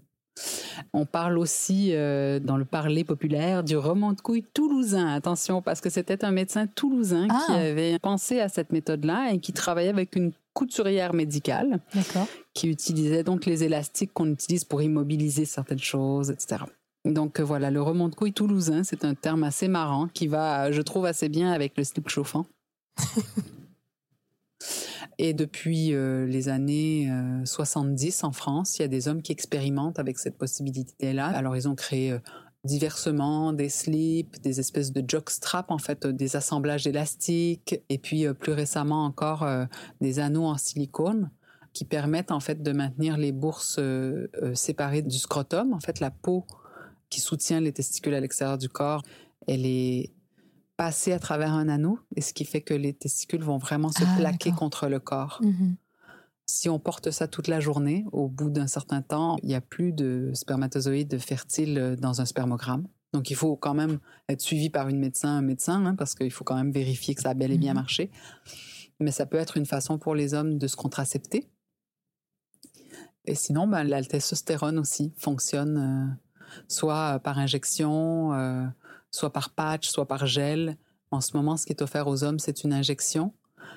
On parle aussi dans le parler populaire du remont de couilles toulousain. Attention, parce que c'était un médecin toulousain Ah. qui avait pensé à cette méthode-là et qui travaillait avec une couturière médicale qui utilisait donc les élastiques qu'on utilise pour immobiliser certaines choses, etc. Donc euh, voilà, le remont de couilles toulousain, c'est un terme assez marrant qui va, je trouve, assez bien avec le slip chauffant. Et depuis euh, les années euh, 70 en France, il y a des hommes qui expérimentent avec cette possibilité-là. Alors ils ont créé euh, diversement des slips, des espèces de jockstrap, en fait, euh, des assemblages élastiques, et puis euh, plus récemment encore euh, des anneaux en silicone qui permettent en fait de maintenir les bourses euh, euh, séparées du scrotum. En fait, la peau qui soutient les testicules à l'extérieur du corps, elle est passée à travers un anneau, et ce qui fait que les testicules vont vraiment se Ah, plaquer contre le corps. Mhm. Si on porte ça toute la journée, au bout d'un certain temps, il n'y a plus de spermatozoïdes fertiles dans un spermogramme. Donc, il faut quand même être suivi par une médecin, un médecin, hein, parce qu'il faut quand même vérifier que ça a bel et bien Mhm. marché. Mais ça peut être une façon pour les hommes de se contracepter. Et sinon, ben, la testostérone aussi fonctionne euh, soit par injection, euh, soit par patch, soit par gel. En ce moment, ce qui est offert aux hommes, c'est une injection.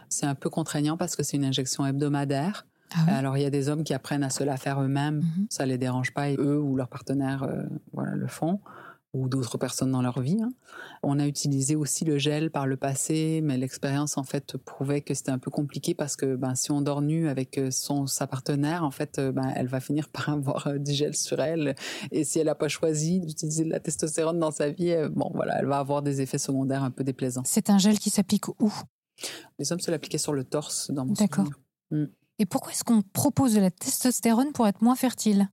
C'est un peu contraignant parce que c'est une injection hebdomadaire. Ah oui. Alors, il y a des hommes qui apprennent à se la faire eux-mêmes. Mhm. Ça les dérange pas et eux ou leurs partenaires euh, voilà, le font ou d'autres personnes dans leur vie. hein. On a utilisé aussi le gel par le passé, mais l'expérience en fait prouvait que c'était un peu compliqué parce que ben, si on dort nu avec euh, son sa partenaire, en fait, euh, ben, elle va finir par avoir euh, du gel sur elle. Et si elle n'a pas choisi d'utiliser de la testostérone dans sa vie, bon voilà, elle va avoir des effets secondaires un peu déplaisants. C'est un gel qui s'applique où? Les hommes se l'appliquaient sur le torse dans mon D'accord. souvenir. Et pourquoi est-ce qu'on propose de la testostérone pour être moins fertile?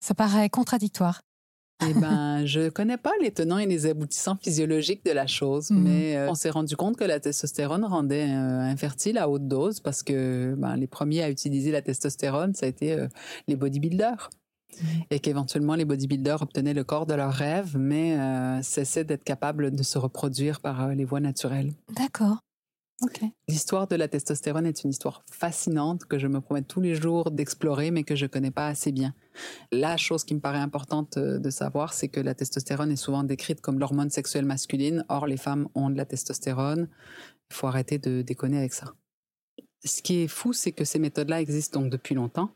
Ça paraît contradictoire. Eh ben, je connais pas les tenants et les aboutissants physiologiques de la chose, Mhm. mais euh, on s'est rendu compte que la testostérone rendait euh, infertile à haute dose parce que ben, les premiers à utiliser la testostérone, ça a été euh, les bodybuilders. Mhm. Et qu'éventuellement, les bodybuilders obtenaient le corps de leurs rêves, mais cessaient d'être capables de se reproduire par les voies naturelles. D'accord. L'histoire de la testostérone est une histoire fascinante que je me promets tous les jours d'explorer, mais que je connais pas assez bien. La chose qui me paraît importante euh, de savoir, c'est que la testostérone est souvent décrite comme l'hormone sexuelle masculine. Or, les femmes ont de la testostérone. Il faut arrêter de déconner avec ça. Ce qui est fou, c'est que ces méthodes-là existent donc depuis longtemps,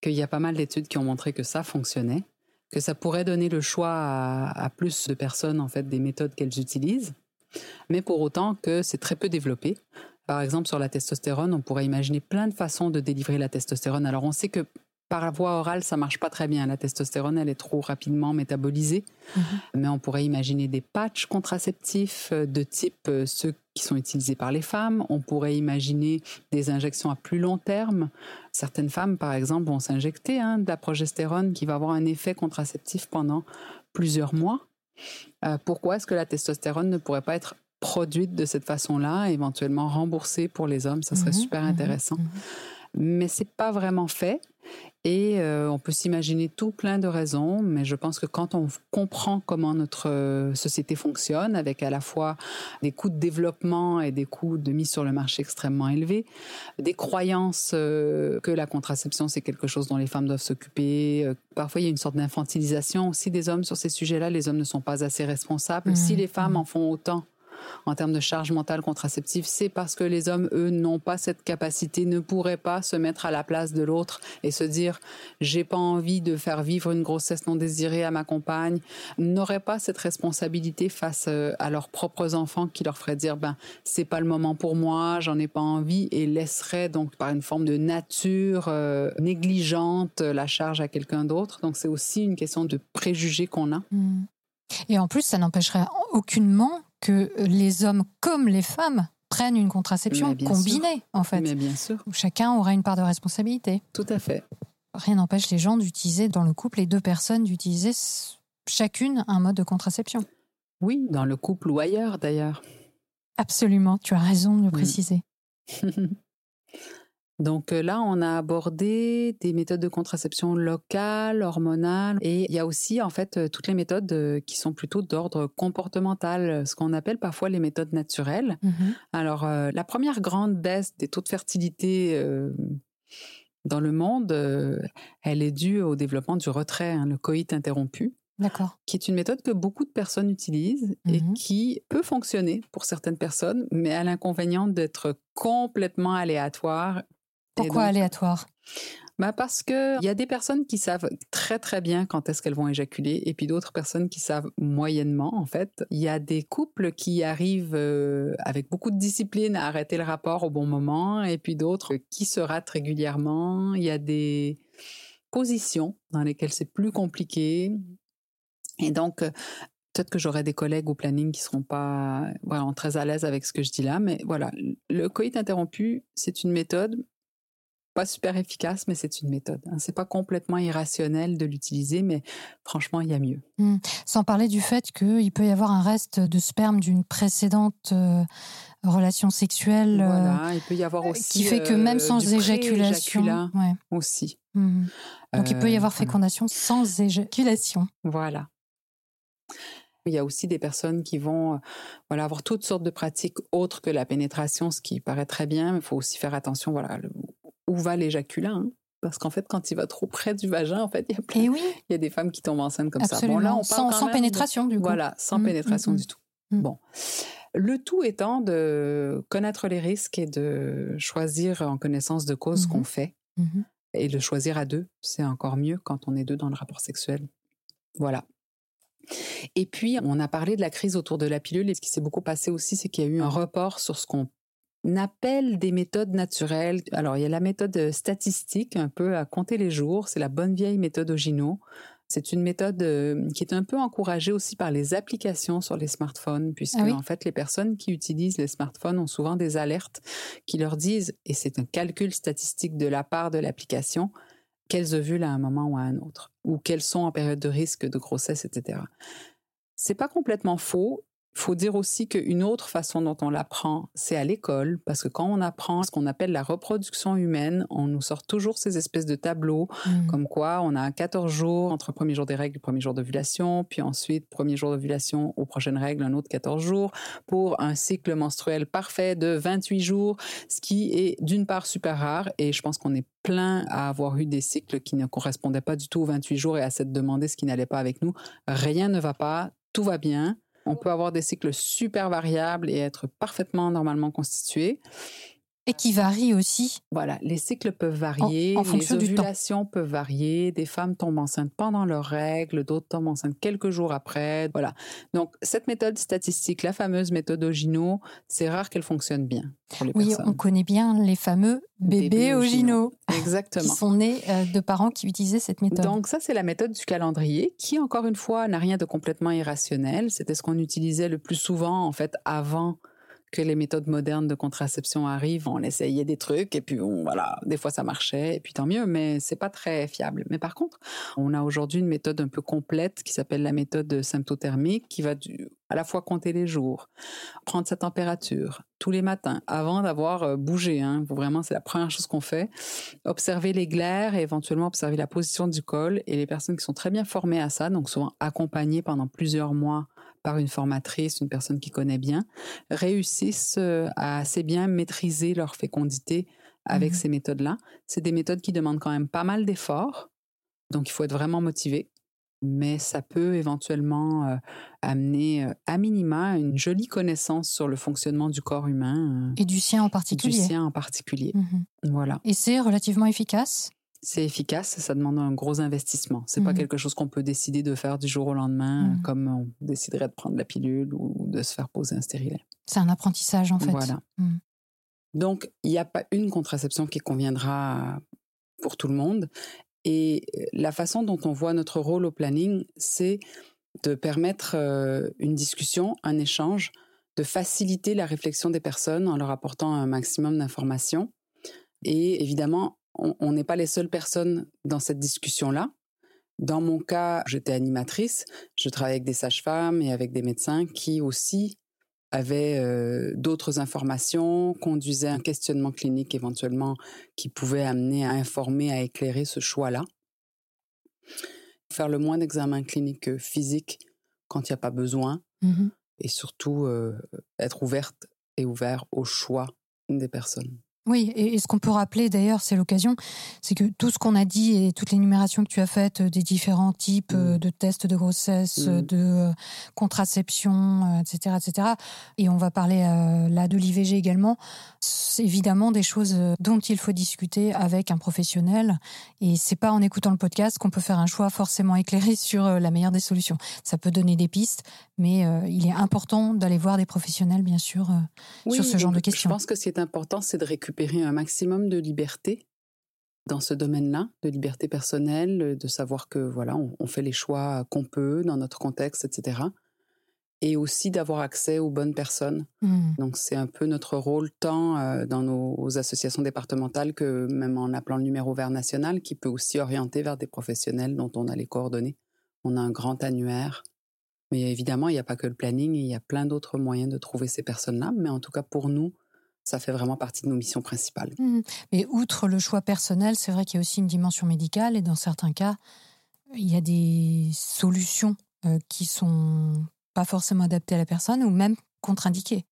qu'il y a pas mal d'études qui ont montré que ça fonctionnait, que ça pourrait donner le choix à, à plus de personnes en fait des méthodes qu'elles utilisent mais pour autant que c'est très peu développé. Par exemple, sur la testostérone, on pourrait imaginer plein de façons de délivrer la testostérone. Alors, on sait que par la voie orale, ça marche pas très bien. La testostérone, elle est trop rapidement métabolisée. Mhm. Mais on pourrait imaginer des patchs contraceptifs de type euh, ceux qui sont utilisés par les femmes. On pourrait imaginer des injections à plus long terme. Certaines femmes, par exemple, vont s'injecter hein, de la progestérone qui va avoir un effet contraceptif pendant plusieurs mois. Euh, pourquoi est-ce que la testostérone ne pourrait pas être produite de cette façon-là, éventuellement remboursée pour les hommes? Ça serait Mhm, super mhm, intéressant. mhm. Mais c'est pas vraiment fait. Et euh, on peut s'imaginer tout plein de raisons, mais je pense que quand on comprend comment notre euh, société fonctionne, avec à la fois des coûts de développement et des coûts de mise sur le marché extrêmement élevés, des croyances euh, que la contraception c'est quelque chose dont les femmes doivent s'occuper. euh, parfois il y a une sorte d'infantilisation aussi des hommes sur ces sujets-là. Les hommes ne sont pas assez responsables. Mhm, Si les femmes mhm. en font autant en termes de charge mentale contraceptive, c'est parce que les hommes, eux, n'ont pas cette capacité, ne pourraient pas se mettre à la place de l'autre et se dire j'ai pas envie de faire vivre une grossesse non désirée à ma compagne, n'auraient pas cette responsabilité face euh, à leurs propres enfants qui leur ferait dire ben c'est pas le moment pour moi, j'en ai pas envie et laisseraient donc par une forme de nature euh, négligente la charge à quelqu'un d'autre. Donc c'est aussi une question de préjugés qu'on a. Mhm. Et en plus, ça n'empêcherait aucunement que les hommes comme les femmes prennent une contraception combinée, en fait. Mais bien sûr, Chacun aura une part de responsabilité. tout à fait. Rien n'empêche les gens d'utiliser, dans le couple, les deux personnes d'utiliser chacune un mode de contraception. Oui, dans le couple ou ailleurs d'ailleurs. Absolument, tu as raison de le préciser. Donc euh, là, on a abordé des méthodes de contraception locales, hormonales, et il y a aussi en fait euh, toutes les méthodes euh, qui sont plutôt d'ordre comportemental, ce qu'on appelle parfois les méthodes naturelles. Mhm. Alors euh, la première grande baisse des taux de fertilité euh, dans le monde, euh, elle est due au développement du retrait, hein, le coït interrompu D'accord. qui est une méthode que beaucoup de personnes utilisent et Mhm. qui peut fonctionner pour certaines personnes, mais à l'inconvénient d'être complètement aléatoire. Pourquoi donc, aléatoire bah Parce qu'il y a des personnes qui savent très très bien quand est-ce qu'elles vont éjaculer et puis d'autres personnes qui savent moyennement en fait. Il y a des couples qui arrivent euh, avec beaucoup de discipline à arrêter le rapport au bon moment et puis d'autres qui se ratent régulièrement. Il y a des positions dans lesquelles c'est plus compliqué. Et donc, euh, peut-être que j'aurai des collègues au planning qui seront pas vraiment très à l'aise avec ce que je dis là, mais voilà, le coït interrompu, c'est une méthode pas super efficace, mais c'est une méthode. Hein. C'est pas complètement irrationnel de l'utiliser, mais franchement, il y a mieux. Mmh. Sans parler du fait qu'il peut y avoir un reste de sperme d'une précédente euh, relation sexuelle. Voilà, il peut y avoir aussi. Qui fait que même sans éjaculation. Ouais. Aussi. Mmh. Donc il peut y avoir fécondation sans éjaculation. Voilà. Il y a aussi des personnes qui vont euh, voilà, avoir toutes sortes de pratiques autres que la pénétration, ce qui paraît très bien, mais il faut aussi faire attention voilà, où va l'éjaculat. Hein. Parce qu'en fait, quand il va trop près du vagin, en fait, il y a, plein, eh oui. il y a des femmes qui tombent enceintes comme ça. Bon, là, on sans, sans pénétration, du coup. Voilà, sans mmh, pénétration mmh, du tout. Mmh. Bon. Le tout étant de connaître les risques et de choisir en connaissance de cause ce qu'on fait. Et de choisir à deux, c'est encore mieux quand on est deux dans le rapport sexuel. Voilà. Et puis, on a parlé de la crise autour de la pilule et ce qui s'est beaucoup passé aussi, c'est qu'il y a eu un report sur ce qu'on appelle des méthodes naturelles. Alors, il y a la méthode statistique, un peu à compter les jours, c'est la bonne vieille méthode Ogino. C'est une méthode euh, qui est un peu encouragée aussi par les applications sur les smartphones, puisque ah en fait les personnes qui utilisent les smartphones ont souvent des alertes qui leur disent, et c'est un calcul statistique de la part de l'application, quels ovules à un moment ou à un autre, ou quels sont en période de risque de grossesse, etc. C'est pas complètement faux. Il faut dire aussi qu'une autre façon dont on l'apprend, c'est à l'école, parce que quand on apprend ce qu'on appelle la reproduction humaine, on nous sort toujours ces espèces de tableaux, mmh. comme quoi on a 14 jours entre le premier jour des règles et le premier jour d'ovulation, puis ensuite, premier jour d'ovulation aux prochaines règles, un autre 14 jours, pour un cycle menstruel parfait de 28 jours, ce qui est d'une part super rare, et je pense qu'on est plein à avoir eu des cycles qui ne correspondaient pas du tout aux 28 jours et à s'être demandé ce qui n'allait pas avec nous. Rien ne va pas, tout va bien. On peut avoir des cycles super variables et être parfaitement normalement constitués. Et qui varient aussi. Voilà, les cycles peuvent varier, en, fonction les ovulations peuvent varier. Des femmes tombent enceintes pendant leurs règles, d'autres tombent enceintes quelques jours après. Voilà. Donc cette méthode statistique, la fameuse méthode Ogino, c'est rare qu'elle fonctionne bien pour les oui, on connaît bien les fameux bébés, Ogino. Exactement. qui sont nés euh, de parents qui utilisaient cette méthode. Donc ça, c'est la méthode du calendrier, qui encore une fois n'a rien de complètement irrationnel. C'était ce qu'on utilisait le plus souvent en fait avant que les méthodes modernes de contraception arrivent, on essayait des trucs et puis voilà, des fois ça marchait et puis tant mieux, mais c'est pas très fiable. Mais par contre, on a aujourd'hui une méthode un peu complète qui s'appelle la méthode symptothermique qui va du, à la fois compter les jours, prendre sa température tous les matins avant d'avoir euh, bougé. Hein. Vraiment, c'est la première chose qu'on fait. Observer les glaires et éventuellement observer la position du col. Et les personnes qui sont très bien formées à ça, donc souvent accompagnées pendant plusieurs mois par une formatrice, une personne qui connaît bien, réussissent euh, à assez bien maîtriser leur fécondité avec mmh ces méthodes-là. C'est des méthodes qui demandent quand même pas mal d'efforts, donc il faut être vraiment motivé. Mais ça peut éventuellement euh, amener euh, à minima une jolie connaissance sur le fonctionnement du corps humain. Et du sien en particulier. Du sien en particulier. Mmh voilà. Et c'est relativement efficace? C'est efficace, ça demande un gros investissement. C'est pas mmh quelque chose qu'on peut décider de faire du jour au lendemain, mmh. comme on déciderait de prendre la pilule ou de se faire poser un stérilet. C'est un apprentissage en fait. Voilà. Mmh. Donc, il n'y a pas une contraception qui conviendra pour tout le monde. Et euh, la façon dont on voit notre rôle au planning, c'est de permettre euh, une discussion, un échange, de faciliter la réflexion des personnes en leur apportant un maximum d'informations. Et évidemment, on n'est pas les seules personnes dans cette discussion-là. Dans mon cas, j'étais animatrice, je travaillais avec des sages-femmes et avec des médecins qui aussi avaient euh, d'autres informations, conduisaient un questionnement clinique éventuellement qui pouvait amener à informer, à éclairer ce choix-là. Faire le moins d'examens cliniques physiques quand il n'y a pas besoin mmh et surtout euh, être ouverte et ouvert au choix des personnes. Oui, et, ce qu'on peut rappeler d'ailleurs, c'est l'occasion, c'est que tout ce qu'on a dit et toutes les numérations que tu as faites euh, des différents types euh, mmh. de tests de grossesse, mmh. de euh, contraception, etc., etc. Et on va parler là de l'IVG également. C'est évidemment des choses dont il faut discuter avec un professionnel. Et c'est pas en écoutant le podcast qu'on peut faire un choix forcément éclairé sur la meilleure des solutions. Ça peut donner des pistes, mais il est important d'aller voir des professionnels, bien sûr, sur ce genre de questions. Je pense que ce qui est important, c'est de récupérer un maximum de liberté dans ce domaine-là, de liberté personnelle, de savoir que voilà, on, fait les choix qu'on peut dans notre contexte, etc. et aussi d'avoir accès aux bonnes personnes. Hmm. Donc c'est un peu notre rôle tant euh, dans nos associations départementales que même en appelant le numéro vert national qui peut aussi orienter vers des professionnels dont on a les coordonnées. On a un grand annuaire. Mais évidemment, il n'y a pas que le planning, il y a plein d'autres moyens de trouver ces personnes-là. Mais en tout cas, pour nous, ça fait vraiment partie de nos missions principales. Hmm. Mais outre le choix personnel, c'est vrai qu'il y a aussi une dimension médicale et dans certains cas, il y a des solutions euh, qui sont pas forcément adaptées à la personne ou même contre-indiquées.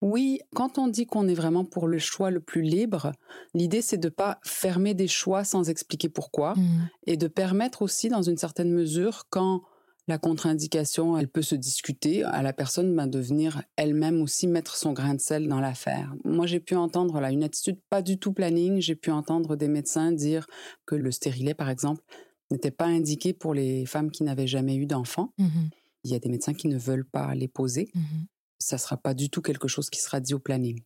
Oui, quand on dit qu'on est vraiment pour le choix le plus libre, l'idée c'est de pas fermer des choix sans expliquer pourquoi Hmm. et de permettre aussi dans une certaine mesure quand la contre-indication, elle peut se discuter à la personne de venir elle-même aussi mettre son grain de sel dans l'affaire. Moi, j'ai pu entendre là une attitude pas du tout planning. J'ai pu entendre des médecins dire que le stérilet, par exemple, n'était pas indiqué pour les femmes qui n'avaient jamais eu d'enfants. Mhm. Il y a des médecins qui ne veulent pas les poser. Mhm. Ça sera pas du tout quelque chose qui sera dit au planning.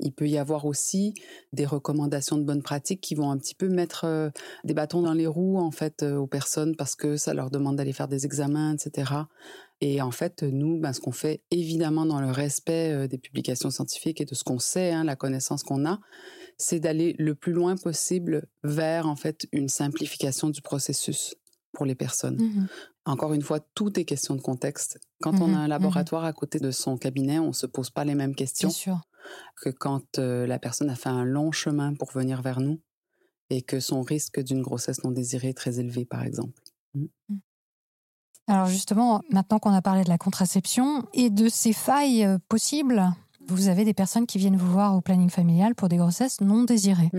Il peut y avoir aussi des recommandations de bonnes pratiques qui vont un petit peu mettre euh, des bâtons dans les roues en fait euh, aux personnes parce que ça leur demande d'aller faire des examens, etc. Et en fait, nous, ben, ce qu'on fait évidemment dans le respect euh, des publications scientifiques et de ce qu'on sait, hein, la connaissance qu'on a, c'est d'aller le plus loin possible vers en fait une simplification du processus pour les personnes. Mhm. Encore une fois, tout est question de contexte. Quand on a un laboratoire à côté de son cabinet, on se pose pas les mêmes questions Bien sûr. Que quand euh, la personne a fait un long chemin pour venir vers nous et que son risque d'une grossesse non désirée est très élevé, par exemple. Alors justement, maintenant qu'on a parlé de la contraception et de ces failles euh, possibles, vous avez des personnes qui viennent vous voir au planning familial pour des grossesses non désirées.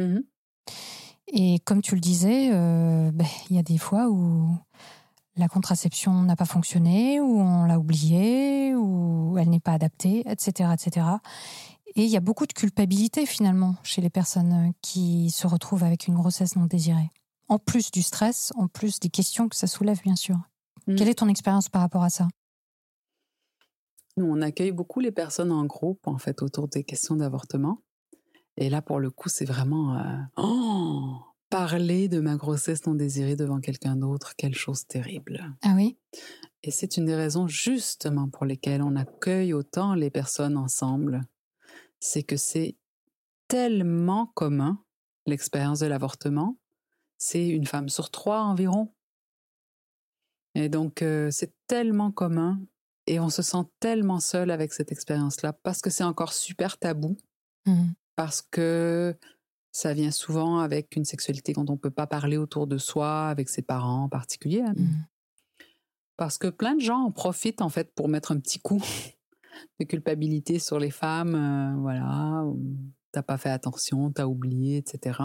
Et comme tu le disais, euh, ben, il y a des fois où la contraception n'a pas fonctionné, ou on l'a oubliée, ou elle n'est pas adaptée, etc., etc. Et il y a beaucoup de culpabilité finalement chez les personnes qui se retrouvent avec une grossesse non désirée. En plus du stress, en plus des questions que ça soulève, bien sûr. Mm. Quelle est ton expérience par rapport à ça? Nous, on accueille beaucoup les personnes en groupe, en fait, autour des questions d'avortement. Et là, pour le coup, c'est vraiment euh, oh, parler de ma grossesse non désirée devant quelqu'un d'autre, quelle chose terrible. Ah oui? Et c'est une des raisons justement pour lesquelles on accueille autant les personnes ensemble. C'est que c'est tellement commun, l'expérience de l'avortement. C'est une femme sur trois environ. Et donc, euh, c'est tellement commun et on se sent tellement seul avec cette expérience-là parce que c'est encore super tabou, Mhm. parce que ça vient souvent avec une sexualité dont on ne peut pas parler autour de soi, avec ses parents en particulier. hein. Mhm. Parce que plein de gens en profitent en fait pour mettre un petit coup de culpabilité sur les femmes. euh, voilà, t'as pas fait attention, t'as oublié, etc.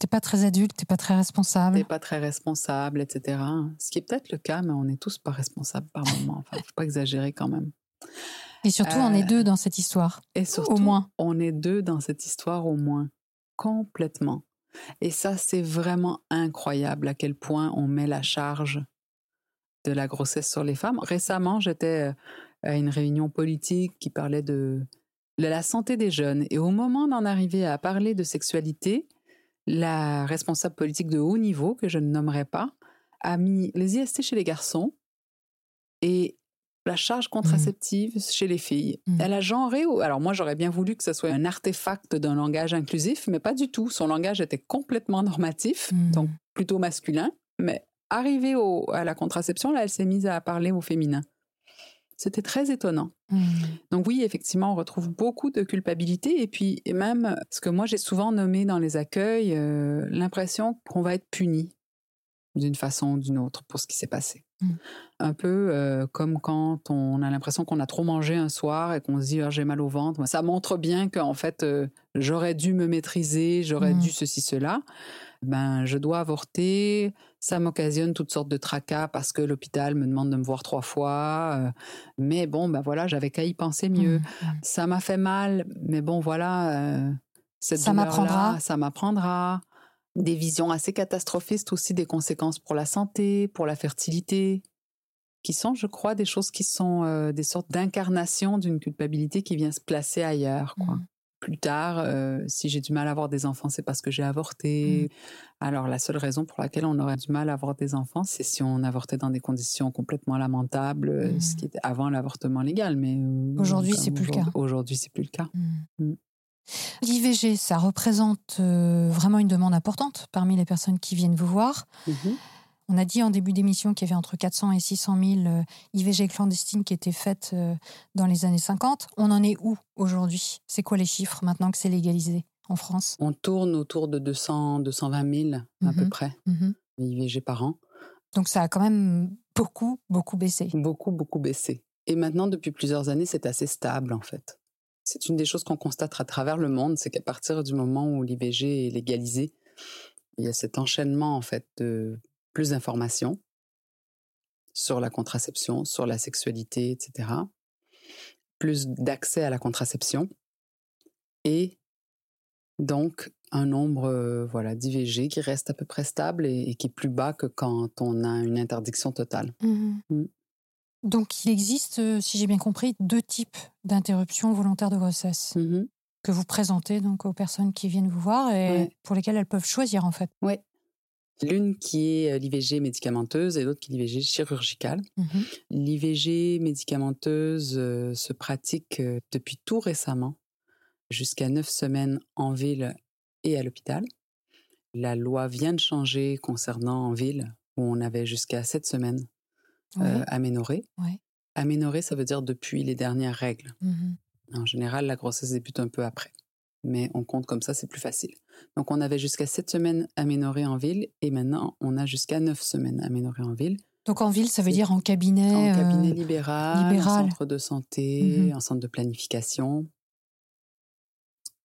T'es pas très adulte, t'es pas très responsable. T'es pas très responsable, etc. Ce qui est peut-être le cas, mais on n'est tous pas responsables par moment. Enfin, faut pas exagérer quand même. Et surtout, on est Euh, deux dans cette histoire. Et surtout, moins. on est deux dans cette histoire au moins, complètement. Et ça, c'est vraiment incroyable à quel point on met la charge de la grossesse sur les femmes. Récemment, j'étais euh, à une réunion politique qui parlait de, la santé des jeunes. Et au moment d'en arriver à parler de sexualité, la responsable politique de haut niveau, que je ne nommerai pas, a mis les IST chez les garçons et la charge contraceptive chez les filles. Mhm. Elle a genré. Alors moi, j'aurais bien voulu que ce soit un artefact d'un langage inclusif, mais pas du tout. Son langage était complètement normatif, Mhm. donc plutôt masculin. Mais arrivée au- à la contraception, là, elle s'est mise à parler au féminin. C'était très étonnant. Mhm. Donc oui, effectivement, on retrouve beaucoup de culpabilité et puis et même ce que moi j'ai souvent nommé dans les accueils, euh, l'impression qu'on va être puni d'une façon ou d'une autre pour ce qui s'est passé. Mm. Un peu euh, comme quand on a l'impression qu'on a trop mangé un soir et qu'on se dit Ah, j'ai mal au ventre. Ça montre bien qu'en fait euh, j'aurais dû me maîtriser, j'aurais Mm. dû ceci cela. Ben je dois avorter. Ça m'occasionne toutes sortes de tracas parce que l'hôpital me demande de me voir trois fois. euh, mais bon, ben voilà, j'avais qu'à y penser mieux. Mhm. Ça m'a fait mal, mais bon, voilà, cette Ça m'apprendra. Ça m'apprendra. Des visions assez catastrophistes aussi des conséquences pour la santé, pour la fertilité, qui sont, je crois, des choses qui sont euh, des sortes d'incarnation d'une culpabilité qui vient se placer ailleurs. Quoi. Mhm. plus tard, euh, si j'ai du mal à avoir des enfants, c'est parce que j'ai avorté. Alors, la seule raison pour laquelle on aurait du mal à avoir des enfants, c'est si on avortait dans des conditions complètement lamentables, euh, ce qui était avant l'avortement légal. Mais euh, Aujourd'hui, c'est plus le cas. Aujourd'hui, c'est plus le cas. L'IVG, ça représente euh, vraiment une demande importante parmi les personnes qui viennent vous voir. Mhm. On a dit en début d'émission qu'il y avait entre 400 et 600 000 euh, IVG clandestines qui étaient faites euh, dans les années 50. On en est où aujourd'hui? C'est quoi les chiffres maintenant que c'est légalisé en France? On tourne autour de 200, 220 000 à peu Mhm. près Mhm. IVG par an. Donc ça a quand même beaucoup, beaucoup baissé. Beaucoup, beaucoup baissé. Et maintenant, depuis plusieurs années, c'est assez stable en fait. C'est une des choses qu'on constate à travers le monde, c'est qu'à partir du moment où l'IVG est légalisé, il y a cet enchaînement en fait de plus d'informations sur la contraception, sur la sexualité, etc. Plus d'accès à la contraception et donc un nombre euh, voilà d'IVG qui reste à peu près stable et, et qui est plus bas que quand on a une interdiction totale. Mhm. Mm. Donc il existe, euh, si j'ai bien compris, deux types d'interruptions volontaires de grossesse Mhm. que vous présentez donc aux personnes qui viennent vous voir et Ouais. pour lesquelles elles peuvent choisir en fait. Ouais. L'une qui est euh, l'IVG médicamenteuse et l'autre qui est l'IVG chirurgicale. Mhm. L'IVG médicamenteuse euh, se pratique depuis tout récemment, jusqu'à neuf semaines en ville et à l'hôpital. La loi vient de changer concernant en ville, où on avait jusqu'à sept semaines Ouais. euh, ça veut dire depuis les dernières règles. Mhm. En général, la grossesse débute un peu après. Mais on compte comme ça, c'est plus facile. Donc, on avait jusqu'à sept semaines aménorées en ville et maintenant, on a jusqu'à neuf semaines aménorées en ville. Donc en ville, ça veut dire en cabinet. En cabinet euh, libéral, libéral. en centre de santé, Mhm. en centre de planification.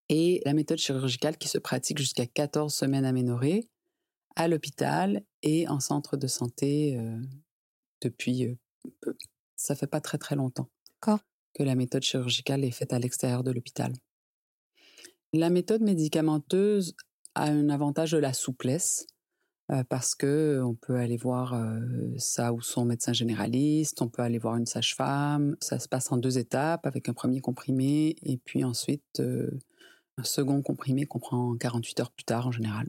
Et la méthode chirurgicale qui se pratique jusqu'à 14 semaines aménorées à l'hôpital et en centre de santé euh, depuis peu. Ça fait pas très très longtemps que la méthode chirurgicale est faite à l'extérieur de l'hôpital. La méthode médicamenteuse a un avantage de la souplesse euh, parce que on peut aller voir euh, ça ou son médecin généraliste, on peut aller voir une sage-femme. Ça se passe en deux étapes avec un premier comprimé et puis ensuite euh, un second comprimé qu'on prend 48 heures plus tard en général.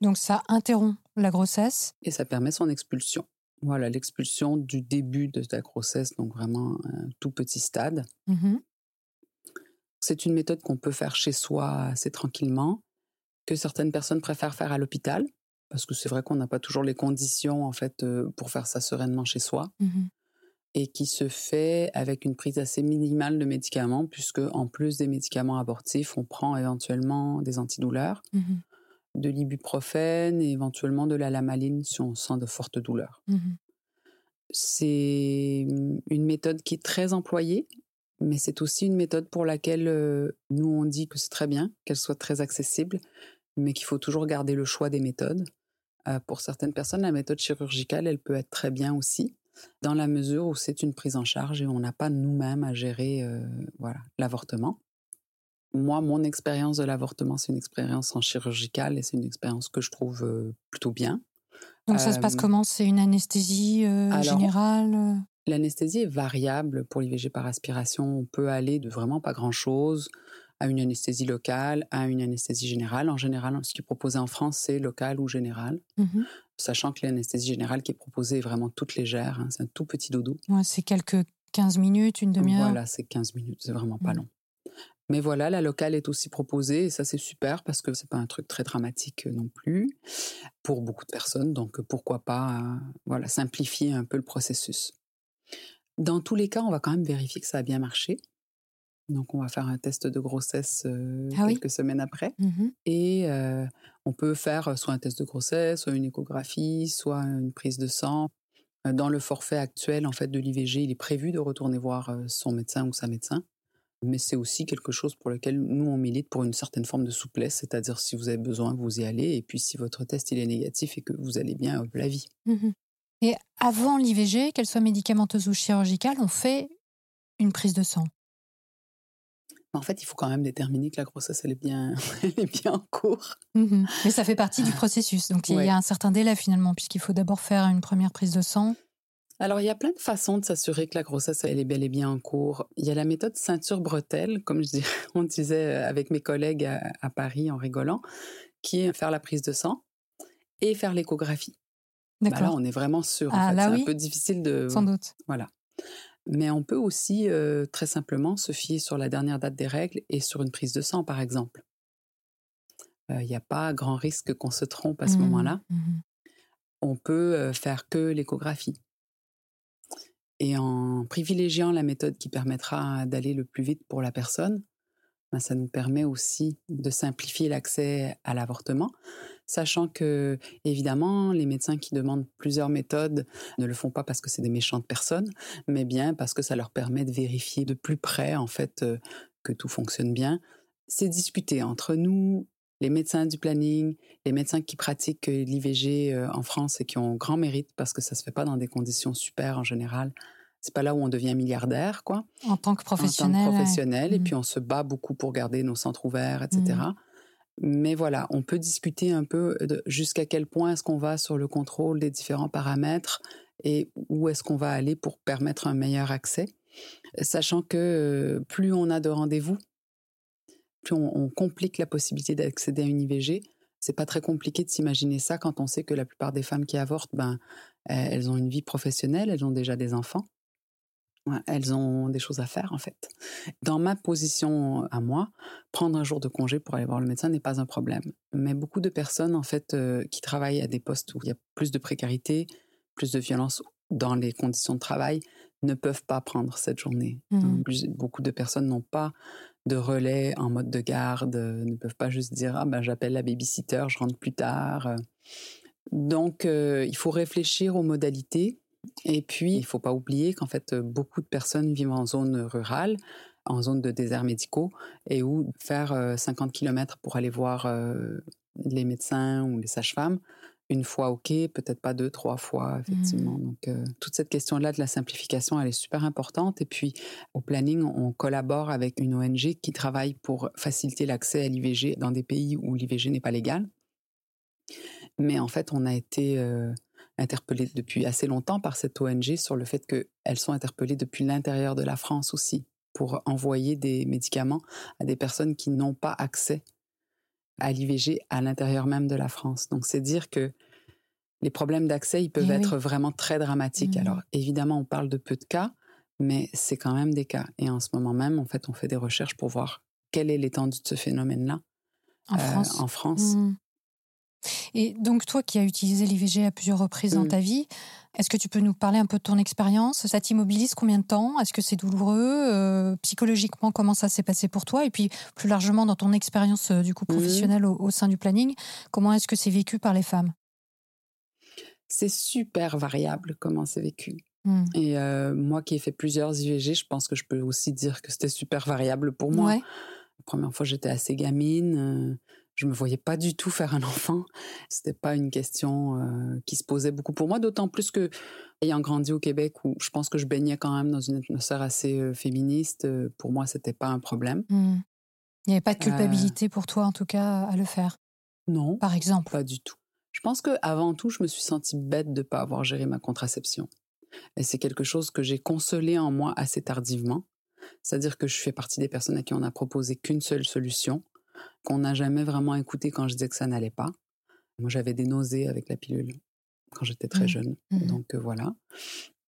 Donc ça interrompt la grossesse. Et ça permet son expulsion. Voilà, l'expulsion du début de la grossesse, donc vraiment un tout petit stade. Mhm. C'est une méthode qu'on peut faire chez soi assez tranquillement, que certaines personnes préfèrent faire à l'hôpital, parce que c'est vrai qu'on n'a pas toujours les conditions en fait euh, pour faire ça sereinement chez soi, Mhm. et qui se fait avec une prise assez minimale de médicaments, puisque en plus des médicaments abortifs, on prend éventuellement des antidouleurs, Mhm. De l'ibuprofène et éventuellement de la lamaline si on sent de fortes douleurs. Mhm. C'est une méthode qui est très employée, mais c'est aussi une méthode pour laquelle euh, nous on dit que c'est très bien, qu'elle soit très accessible, mais qu'il faut toujours garder le choix des méthodes. Euh, pour certaines personnes, la méthode chirurgicale, elle peut être très bien aussi, dans la mesure où c'est une prise en charge et on n'a pas nous-mêmes à gérer euh, voilà l'avortement. Moi, mon expérience de l'avortement, c'est une expérience en chirurgicale et c'est une expérience que je trouve euh, plutôt bien. Donc ça se passe Euh, comment? C'est une anesthésie euh, alors, générale L'anesthésie est variable pour l'IVG par aspiration. On peut aller de vraiment pas grand-chose à une anesthésie locale, à une anesthésie générale. En général, ce qui est proposé en France, c'est local ou général, Mhm. sachant que l'anesthésie générale qui est proposée est vraiment toute légère. hein. c'est un tout petit doudou. Ouais, c'est quelques 15 minutes, une demi-heure? Voilà, c'est 15 minutes, c'est vraiment pas Mhm. long. Mais voilà, la locale est aussi proposée et ça c'est super parce que c'est pas un truc très dramatique euh, non plus pour beaucoup de personnes. Donc euh, pourquoi pas, euh, voilà, simplifier un peu le processus. Dans tous les cas, on va quand même vérifier que ça a bien marché. Donc on va faire un test de grossesse euh, Ah oui quelques semaines après Mhm. et euh, on peut faire soit un test de grossesse, soit une échographie, soit une prise de sang. Dans le forfait actuel en fait de l'IVG, il est prévu de retourner voir son médecin ou sa médecin, mais c'est aussi quelque chose pour lequel nous on milite pour une certaine forme de souplesse, c'est-à-dire si vous avez besoin, vous y allez, et puis si votre test il est négatif et que vous allez bien, la vie. Mhm. Et avant l'IVG, qu'elle soit médicamenteuse ou chirurgicale, on fait une prise de sang. En fait, il faut quand même déterminer que la grossesse elle est bien, elle est bien en cours. Mhm. Mais ça fait partie du processus. Donc il y a un certain délai finalement, puisqu'il faut d'abord faire une première prise de sang. Alors, il y a plein de façons de s'assurer que la grossesse, elle est bel et bien en cours. Il y a la méthode ceinture-bretelle, comme je dis, on disait avec mes collègues à, Paris en rigolant, qui est faire la prise de sang et faire l'échographie. Bah D'accord. là, on est vraiment sûr. Ah, c'est un peu difficile de. Sans doute. Voilà. Mais on peut aussi euh, très simplement se fier sur la dernière date des règles et sur une prise de sang, par exemple. Il euh, n'y a pas grand risque qu'on se trompe à ce mmh moment-là. Mmh on peut euh, faire que l'échographie. Et en privilégiant la méthode qui permettra d'aller le plus vite pour la personne, ben, ça nous permet aussi de simplifier l'accès à l'avortement, sachant que, évidemment, les médecins qui demandent plusieurs méthodes ne le font pas parce que c'est des méchantes personnes, mais bien parce que ça leur permet de vérifier de plus près, en fait, euh, que tout fonctionne bien. C'est discuté entre nous, les médecins du planning, les médecins qui pratiquent l'IVG euh, en France et qui ont grand mérite parce que ça se fait pas dans des conditions super en général. C'est pas là où on devient milliardaire, quoi. En tant que professionnel. En tant que professionnel. Et mmh. puis on se bat beaucoup pour garder nos centres ouverts, etc. Mmh. Mais voilà, on peut discuter un peu jusqu'à quel point est-ce qu'on va sur le contrôle des différents paramètres et où est-ce qu'on va aller pour permettre un meilleur accès, sachant que euh, plus on a de rendez-vous, plus on, complique la possibilité d'accéder à une IVG. C'est pas très compliqué de s'imaginer ça quand on sait que la plupart des femmes qui avortent, ben, elles ont une vie professionnelle, elles ont déjà des enfants. Elles ont des choses à faire en fait. Dans ma position à moi, prendre un jour de congé pour aller voir le médecin n'est pas un problème. Mais beaucoup de personnes en fait euh, qui travaillent à des postes où il y a plus de précarité, plus de violence dans les conditions de travail, ne peuvent pas prendre cette journée. Mmh. Beaucoup de personnes n'ont pas de relais en mode de garde, euh, ne peuvent pas juste dire ah ben j'appelle la babysitter, je rentre plus tard. Euh. Donc euh, il faut réfléchir aux modalités et puis il faut pas oublier qu'en fait beaucoup de personnes vivent en zone rurale, en zone de désert médicaux et où faire 50 km pour aller voir les médecins ou les sages-femmes, une fois OK, peut-être pas deux, trois fois, effectivement. Mmh. Donc, euh, toute cette question-là de la simplification, elle est super importante. Et puis, au planning, on collabore avec une ONG qui travaille pour faciliter l'accès à l'IVG dans des pays où l'IVG n'est pas légal. Mais en fait, on a été euh, interpellé depuis assez longtemps par cette ONG sur le fait qu'elles sont interpellées depuis l'intérieur de la France aussi pour envoyer des médicaments à des personnes qui n'ont pas accès à l'IVG à l'intérieur même de la France. Donc c'est dire que les problèmes d'accès, ils peuvent eh être vraiment très dramatiques. Mmh. Alors évidemment, on parle de peu de cas, mais c'est quand même des cas. Et en ce moment même, en fait, on fait des recherches pour voir quelle est l'étendue de ce phénomène-là en euh, France. Mmh. Et donc, toi qui as utilisé l'IVG à plusieurs reprises dans mmh. ta vie, est-ce que tu peux nous parler un peu de ton expérience? Ça t'immobilise combien de temps? Est-ce que c'est douloureux? Euh, Psychologiquement, comment ça s'est passé pour toi? Et puis, plus largement, dans ton expérience euh, du coup mmh. professionnelle au, sein du planning, comment est-ce que c'est vécu par les femmes? C'est super variable comment c'est vécu. Mmh. Et euh, moi qui ai fait plusieurs IVG, je pense que je peux aussi dire que c'était super variable pour moi. La première fois, j'étais assez gamine je me voyais pas du tout faire un enfant. C'était pas une question euh, qui se posait beaucoup pour moi, d'autant plus que ayant grandi au Québec où je pense que je baignais quand même dans une atmosphère assez euh, féministe, euh, pour moi c'était pas un problème. Mmh. Il n'y avait pas de culpabilité pour toi en tout cas à le faire? Non. Par exemple. Pas du tout. Je pense que avant tout, je me suis sentie bête de pas avoir géré ma contraception. Et c'est quelque chose que j'ai consolé en moi assez tardivement. C'est-à-dire que je fais partie des personnes à qui on n'a proposé qu'une seule solution, qu'on n'a jamais vraiment écouté quand je disais que ça n'allait pas. Moi, j'avais des nausées avec la pilule quand j'étais très mmh. jeune. Mmh Donc euh, voilà.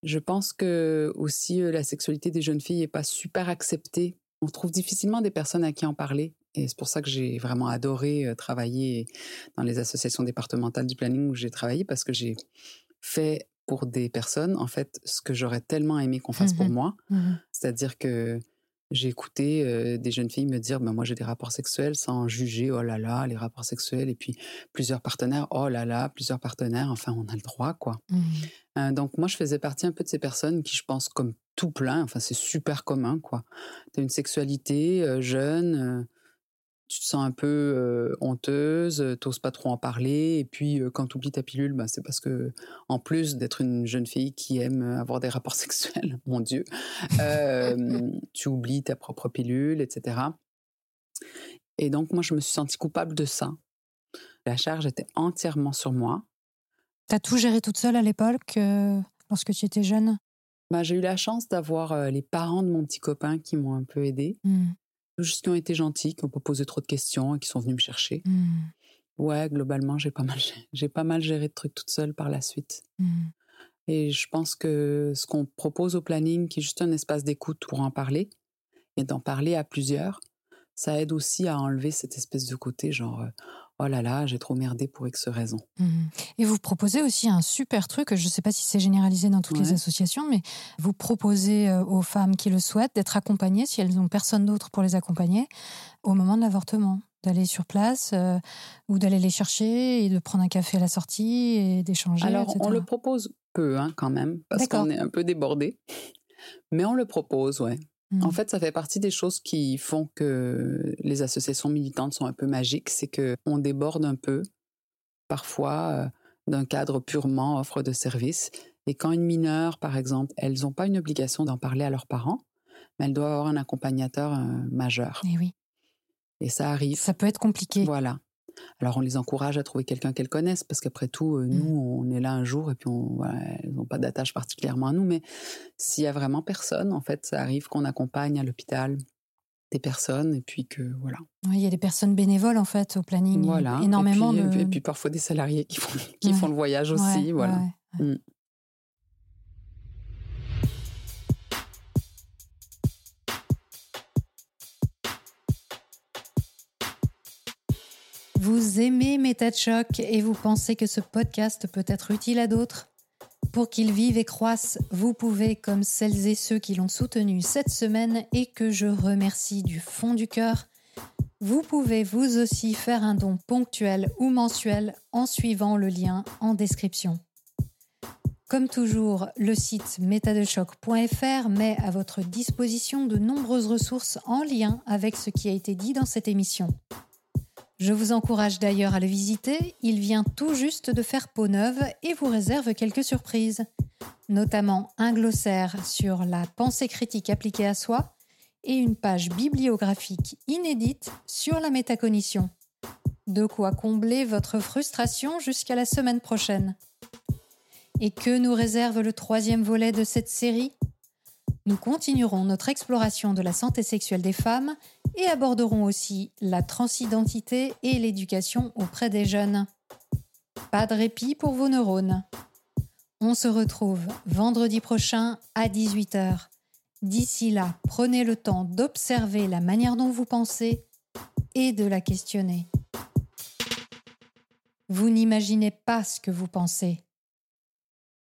Je pense que aussi euh, la sexualité des jeunes filles n'est pas super acceptée. On trouve difficilement des personnes à qui en parler. Et c'est pour ça que j'ai vraiment adoré euh, travailler dans les associations départementales du planning où j'ai travaillé parce que j'ai fait pour des personnes, en fait, ce que j'aurais tellement aimé qu'on fasse pour mmh moi. C'est-à-dire que j'ai écouté des jeunes filles me dire ben moi j'ai des rapports sexuels sans juger. Oh là là les rapports sexuels et puis plusieurs partenaires. Oh là là plusieurs partenaires. Enfin on a le droit quoi. Mmh. donc moi je faisais partie un peu de ces personnes qui je pense comme tout plein enfin c'est super commun quoi. As une sexualité jeune tu te sens un peu euh, honteuse, t'oses pas trop en parler, et puis euh, quand tu oublies ta pilule, bah, c'est parce que, en plus d'être une jeune fille qui aime avoir des rapports sexuels, mon Dieu, euh, tu oublies ta propre pilule, etc. Et donc, moi, je me suis sentie coupable de ça. La charge était entièrement sur moi. T'as tout géré toute seule à l'époque lorsque tu étais jeune? Bah, J'ai eu la chance d'avoir les parents de mon petit copain qui m'ont un peu aidé. Hmm. Juste qui ont été gentils, qui n'ont pas posé trop de questions et qui sont venus me chercher. Hmm. Ouais, globalement, j'ai pas mal, j'ai pas mal géré de trucs toute seule par la suite. Hmm. Et je pense que ce qu'on propose au planning, qui est juste un espace d'écoute pour en parler, et d'en parler à plusieurs, ça aide aussi à enlever cette espèce de côté genre euh, oh là là, j'ai trop merdé pour X raison. Hmm. Et vous proposez aussi un super truc, je ne sais pas si c'est généralisé dans toutes les associations, mais vous proposez euh, aux femmes qui le souhaitent d'être accompagnées, si elles n'ont personne d'autre pour les accompagner, au moment de l'avortement, d'aller sur place euh, ou d'aller les chercher et de prendre un café à la sortie et d'échanger. Alors, etc. on le propose peu hein, quand même, parce qu'on est un peu débordé. Mais on le propose, ouais. En fait, ça fait partie des choses qui font que les associations militantes sont un peu magiques, c'est que on déborde un peu, parfois, euh, d'un cadre purement offre de service. Et quand une mineure, par exemple, elles n'ont pas une obligation d'en parler à leurs parents, mais elles doivent avoir un accompagnateur euh, majeur. Eh oui, Et ça arrive. ça peut être compliqué. Voilà. Alors on les encourage à trouver quelqu'un qu'elles connaissent parce qu'après tout, euh, nous, on est là un jour et puis on, voilà, elles n'ont pas d'attache particulièrement à nous. Mais s'il y a vraiment personne, en fait, ça arrive qu'on accompagne à l'hôpital des personnes et puis que voilà. Oui, il y a des personnes bénévoles en fait au planning. Voilà. Énormément et puis, de. et puis parfois des salariés qui font, qui Ouais. font le voyage aussi. Ouais, voilà. ouais, ouais. Mm. Vous aimez Méta et vous pensez que ce podcast peut être utile à d'autres? Pour qu'il vive et croisse, vous pouvez, comme celles et ceux qui l'ont soutenu cette semaine et que je remercie du fond du cœur, vous pouvez vous aussi faire un don ponctuel ou mensuel en suivant le lien en description. Comme toujours, le site métadechoc.fr met à votre disposition de nombreuses ressources en lien avec ce qui a été dit dans cette émission. Je vous encourage d'ailleurs à le visiter, il vient tout juste de faire peau neuve et vous réserve quelques surprises, notamment un glossaire sur la pensée critique appliquée à soi et une page bibliographique inédite sur la métacognition. De quoi combler votre frustration jusqu'à la semaine prochaine. Et que nous réserve le troisième volet de cette série? Nous continuerons notre exploration de la santé sexuelle des femmes et aborderons aussi la transidentité et l'éducation auprès des jeunes. Pas de répit pour vos neurones. On se retrouve vendredi prochain à 18h. D'ici là, prenez le temps d'observer la manière dont vous pensez et de la questionner. Vous n'imaginez pas ce que vous pensez.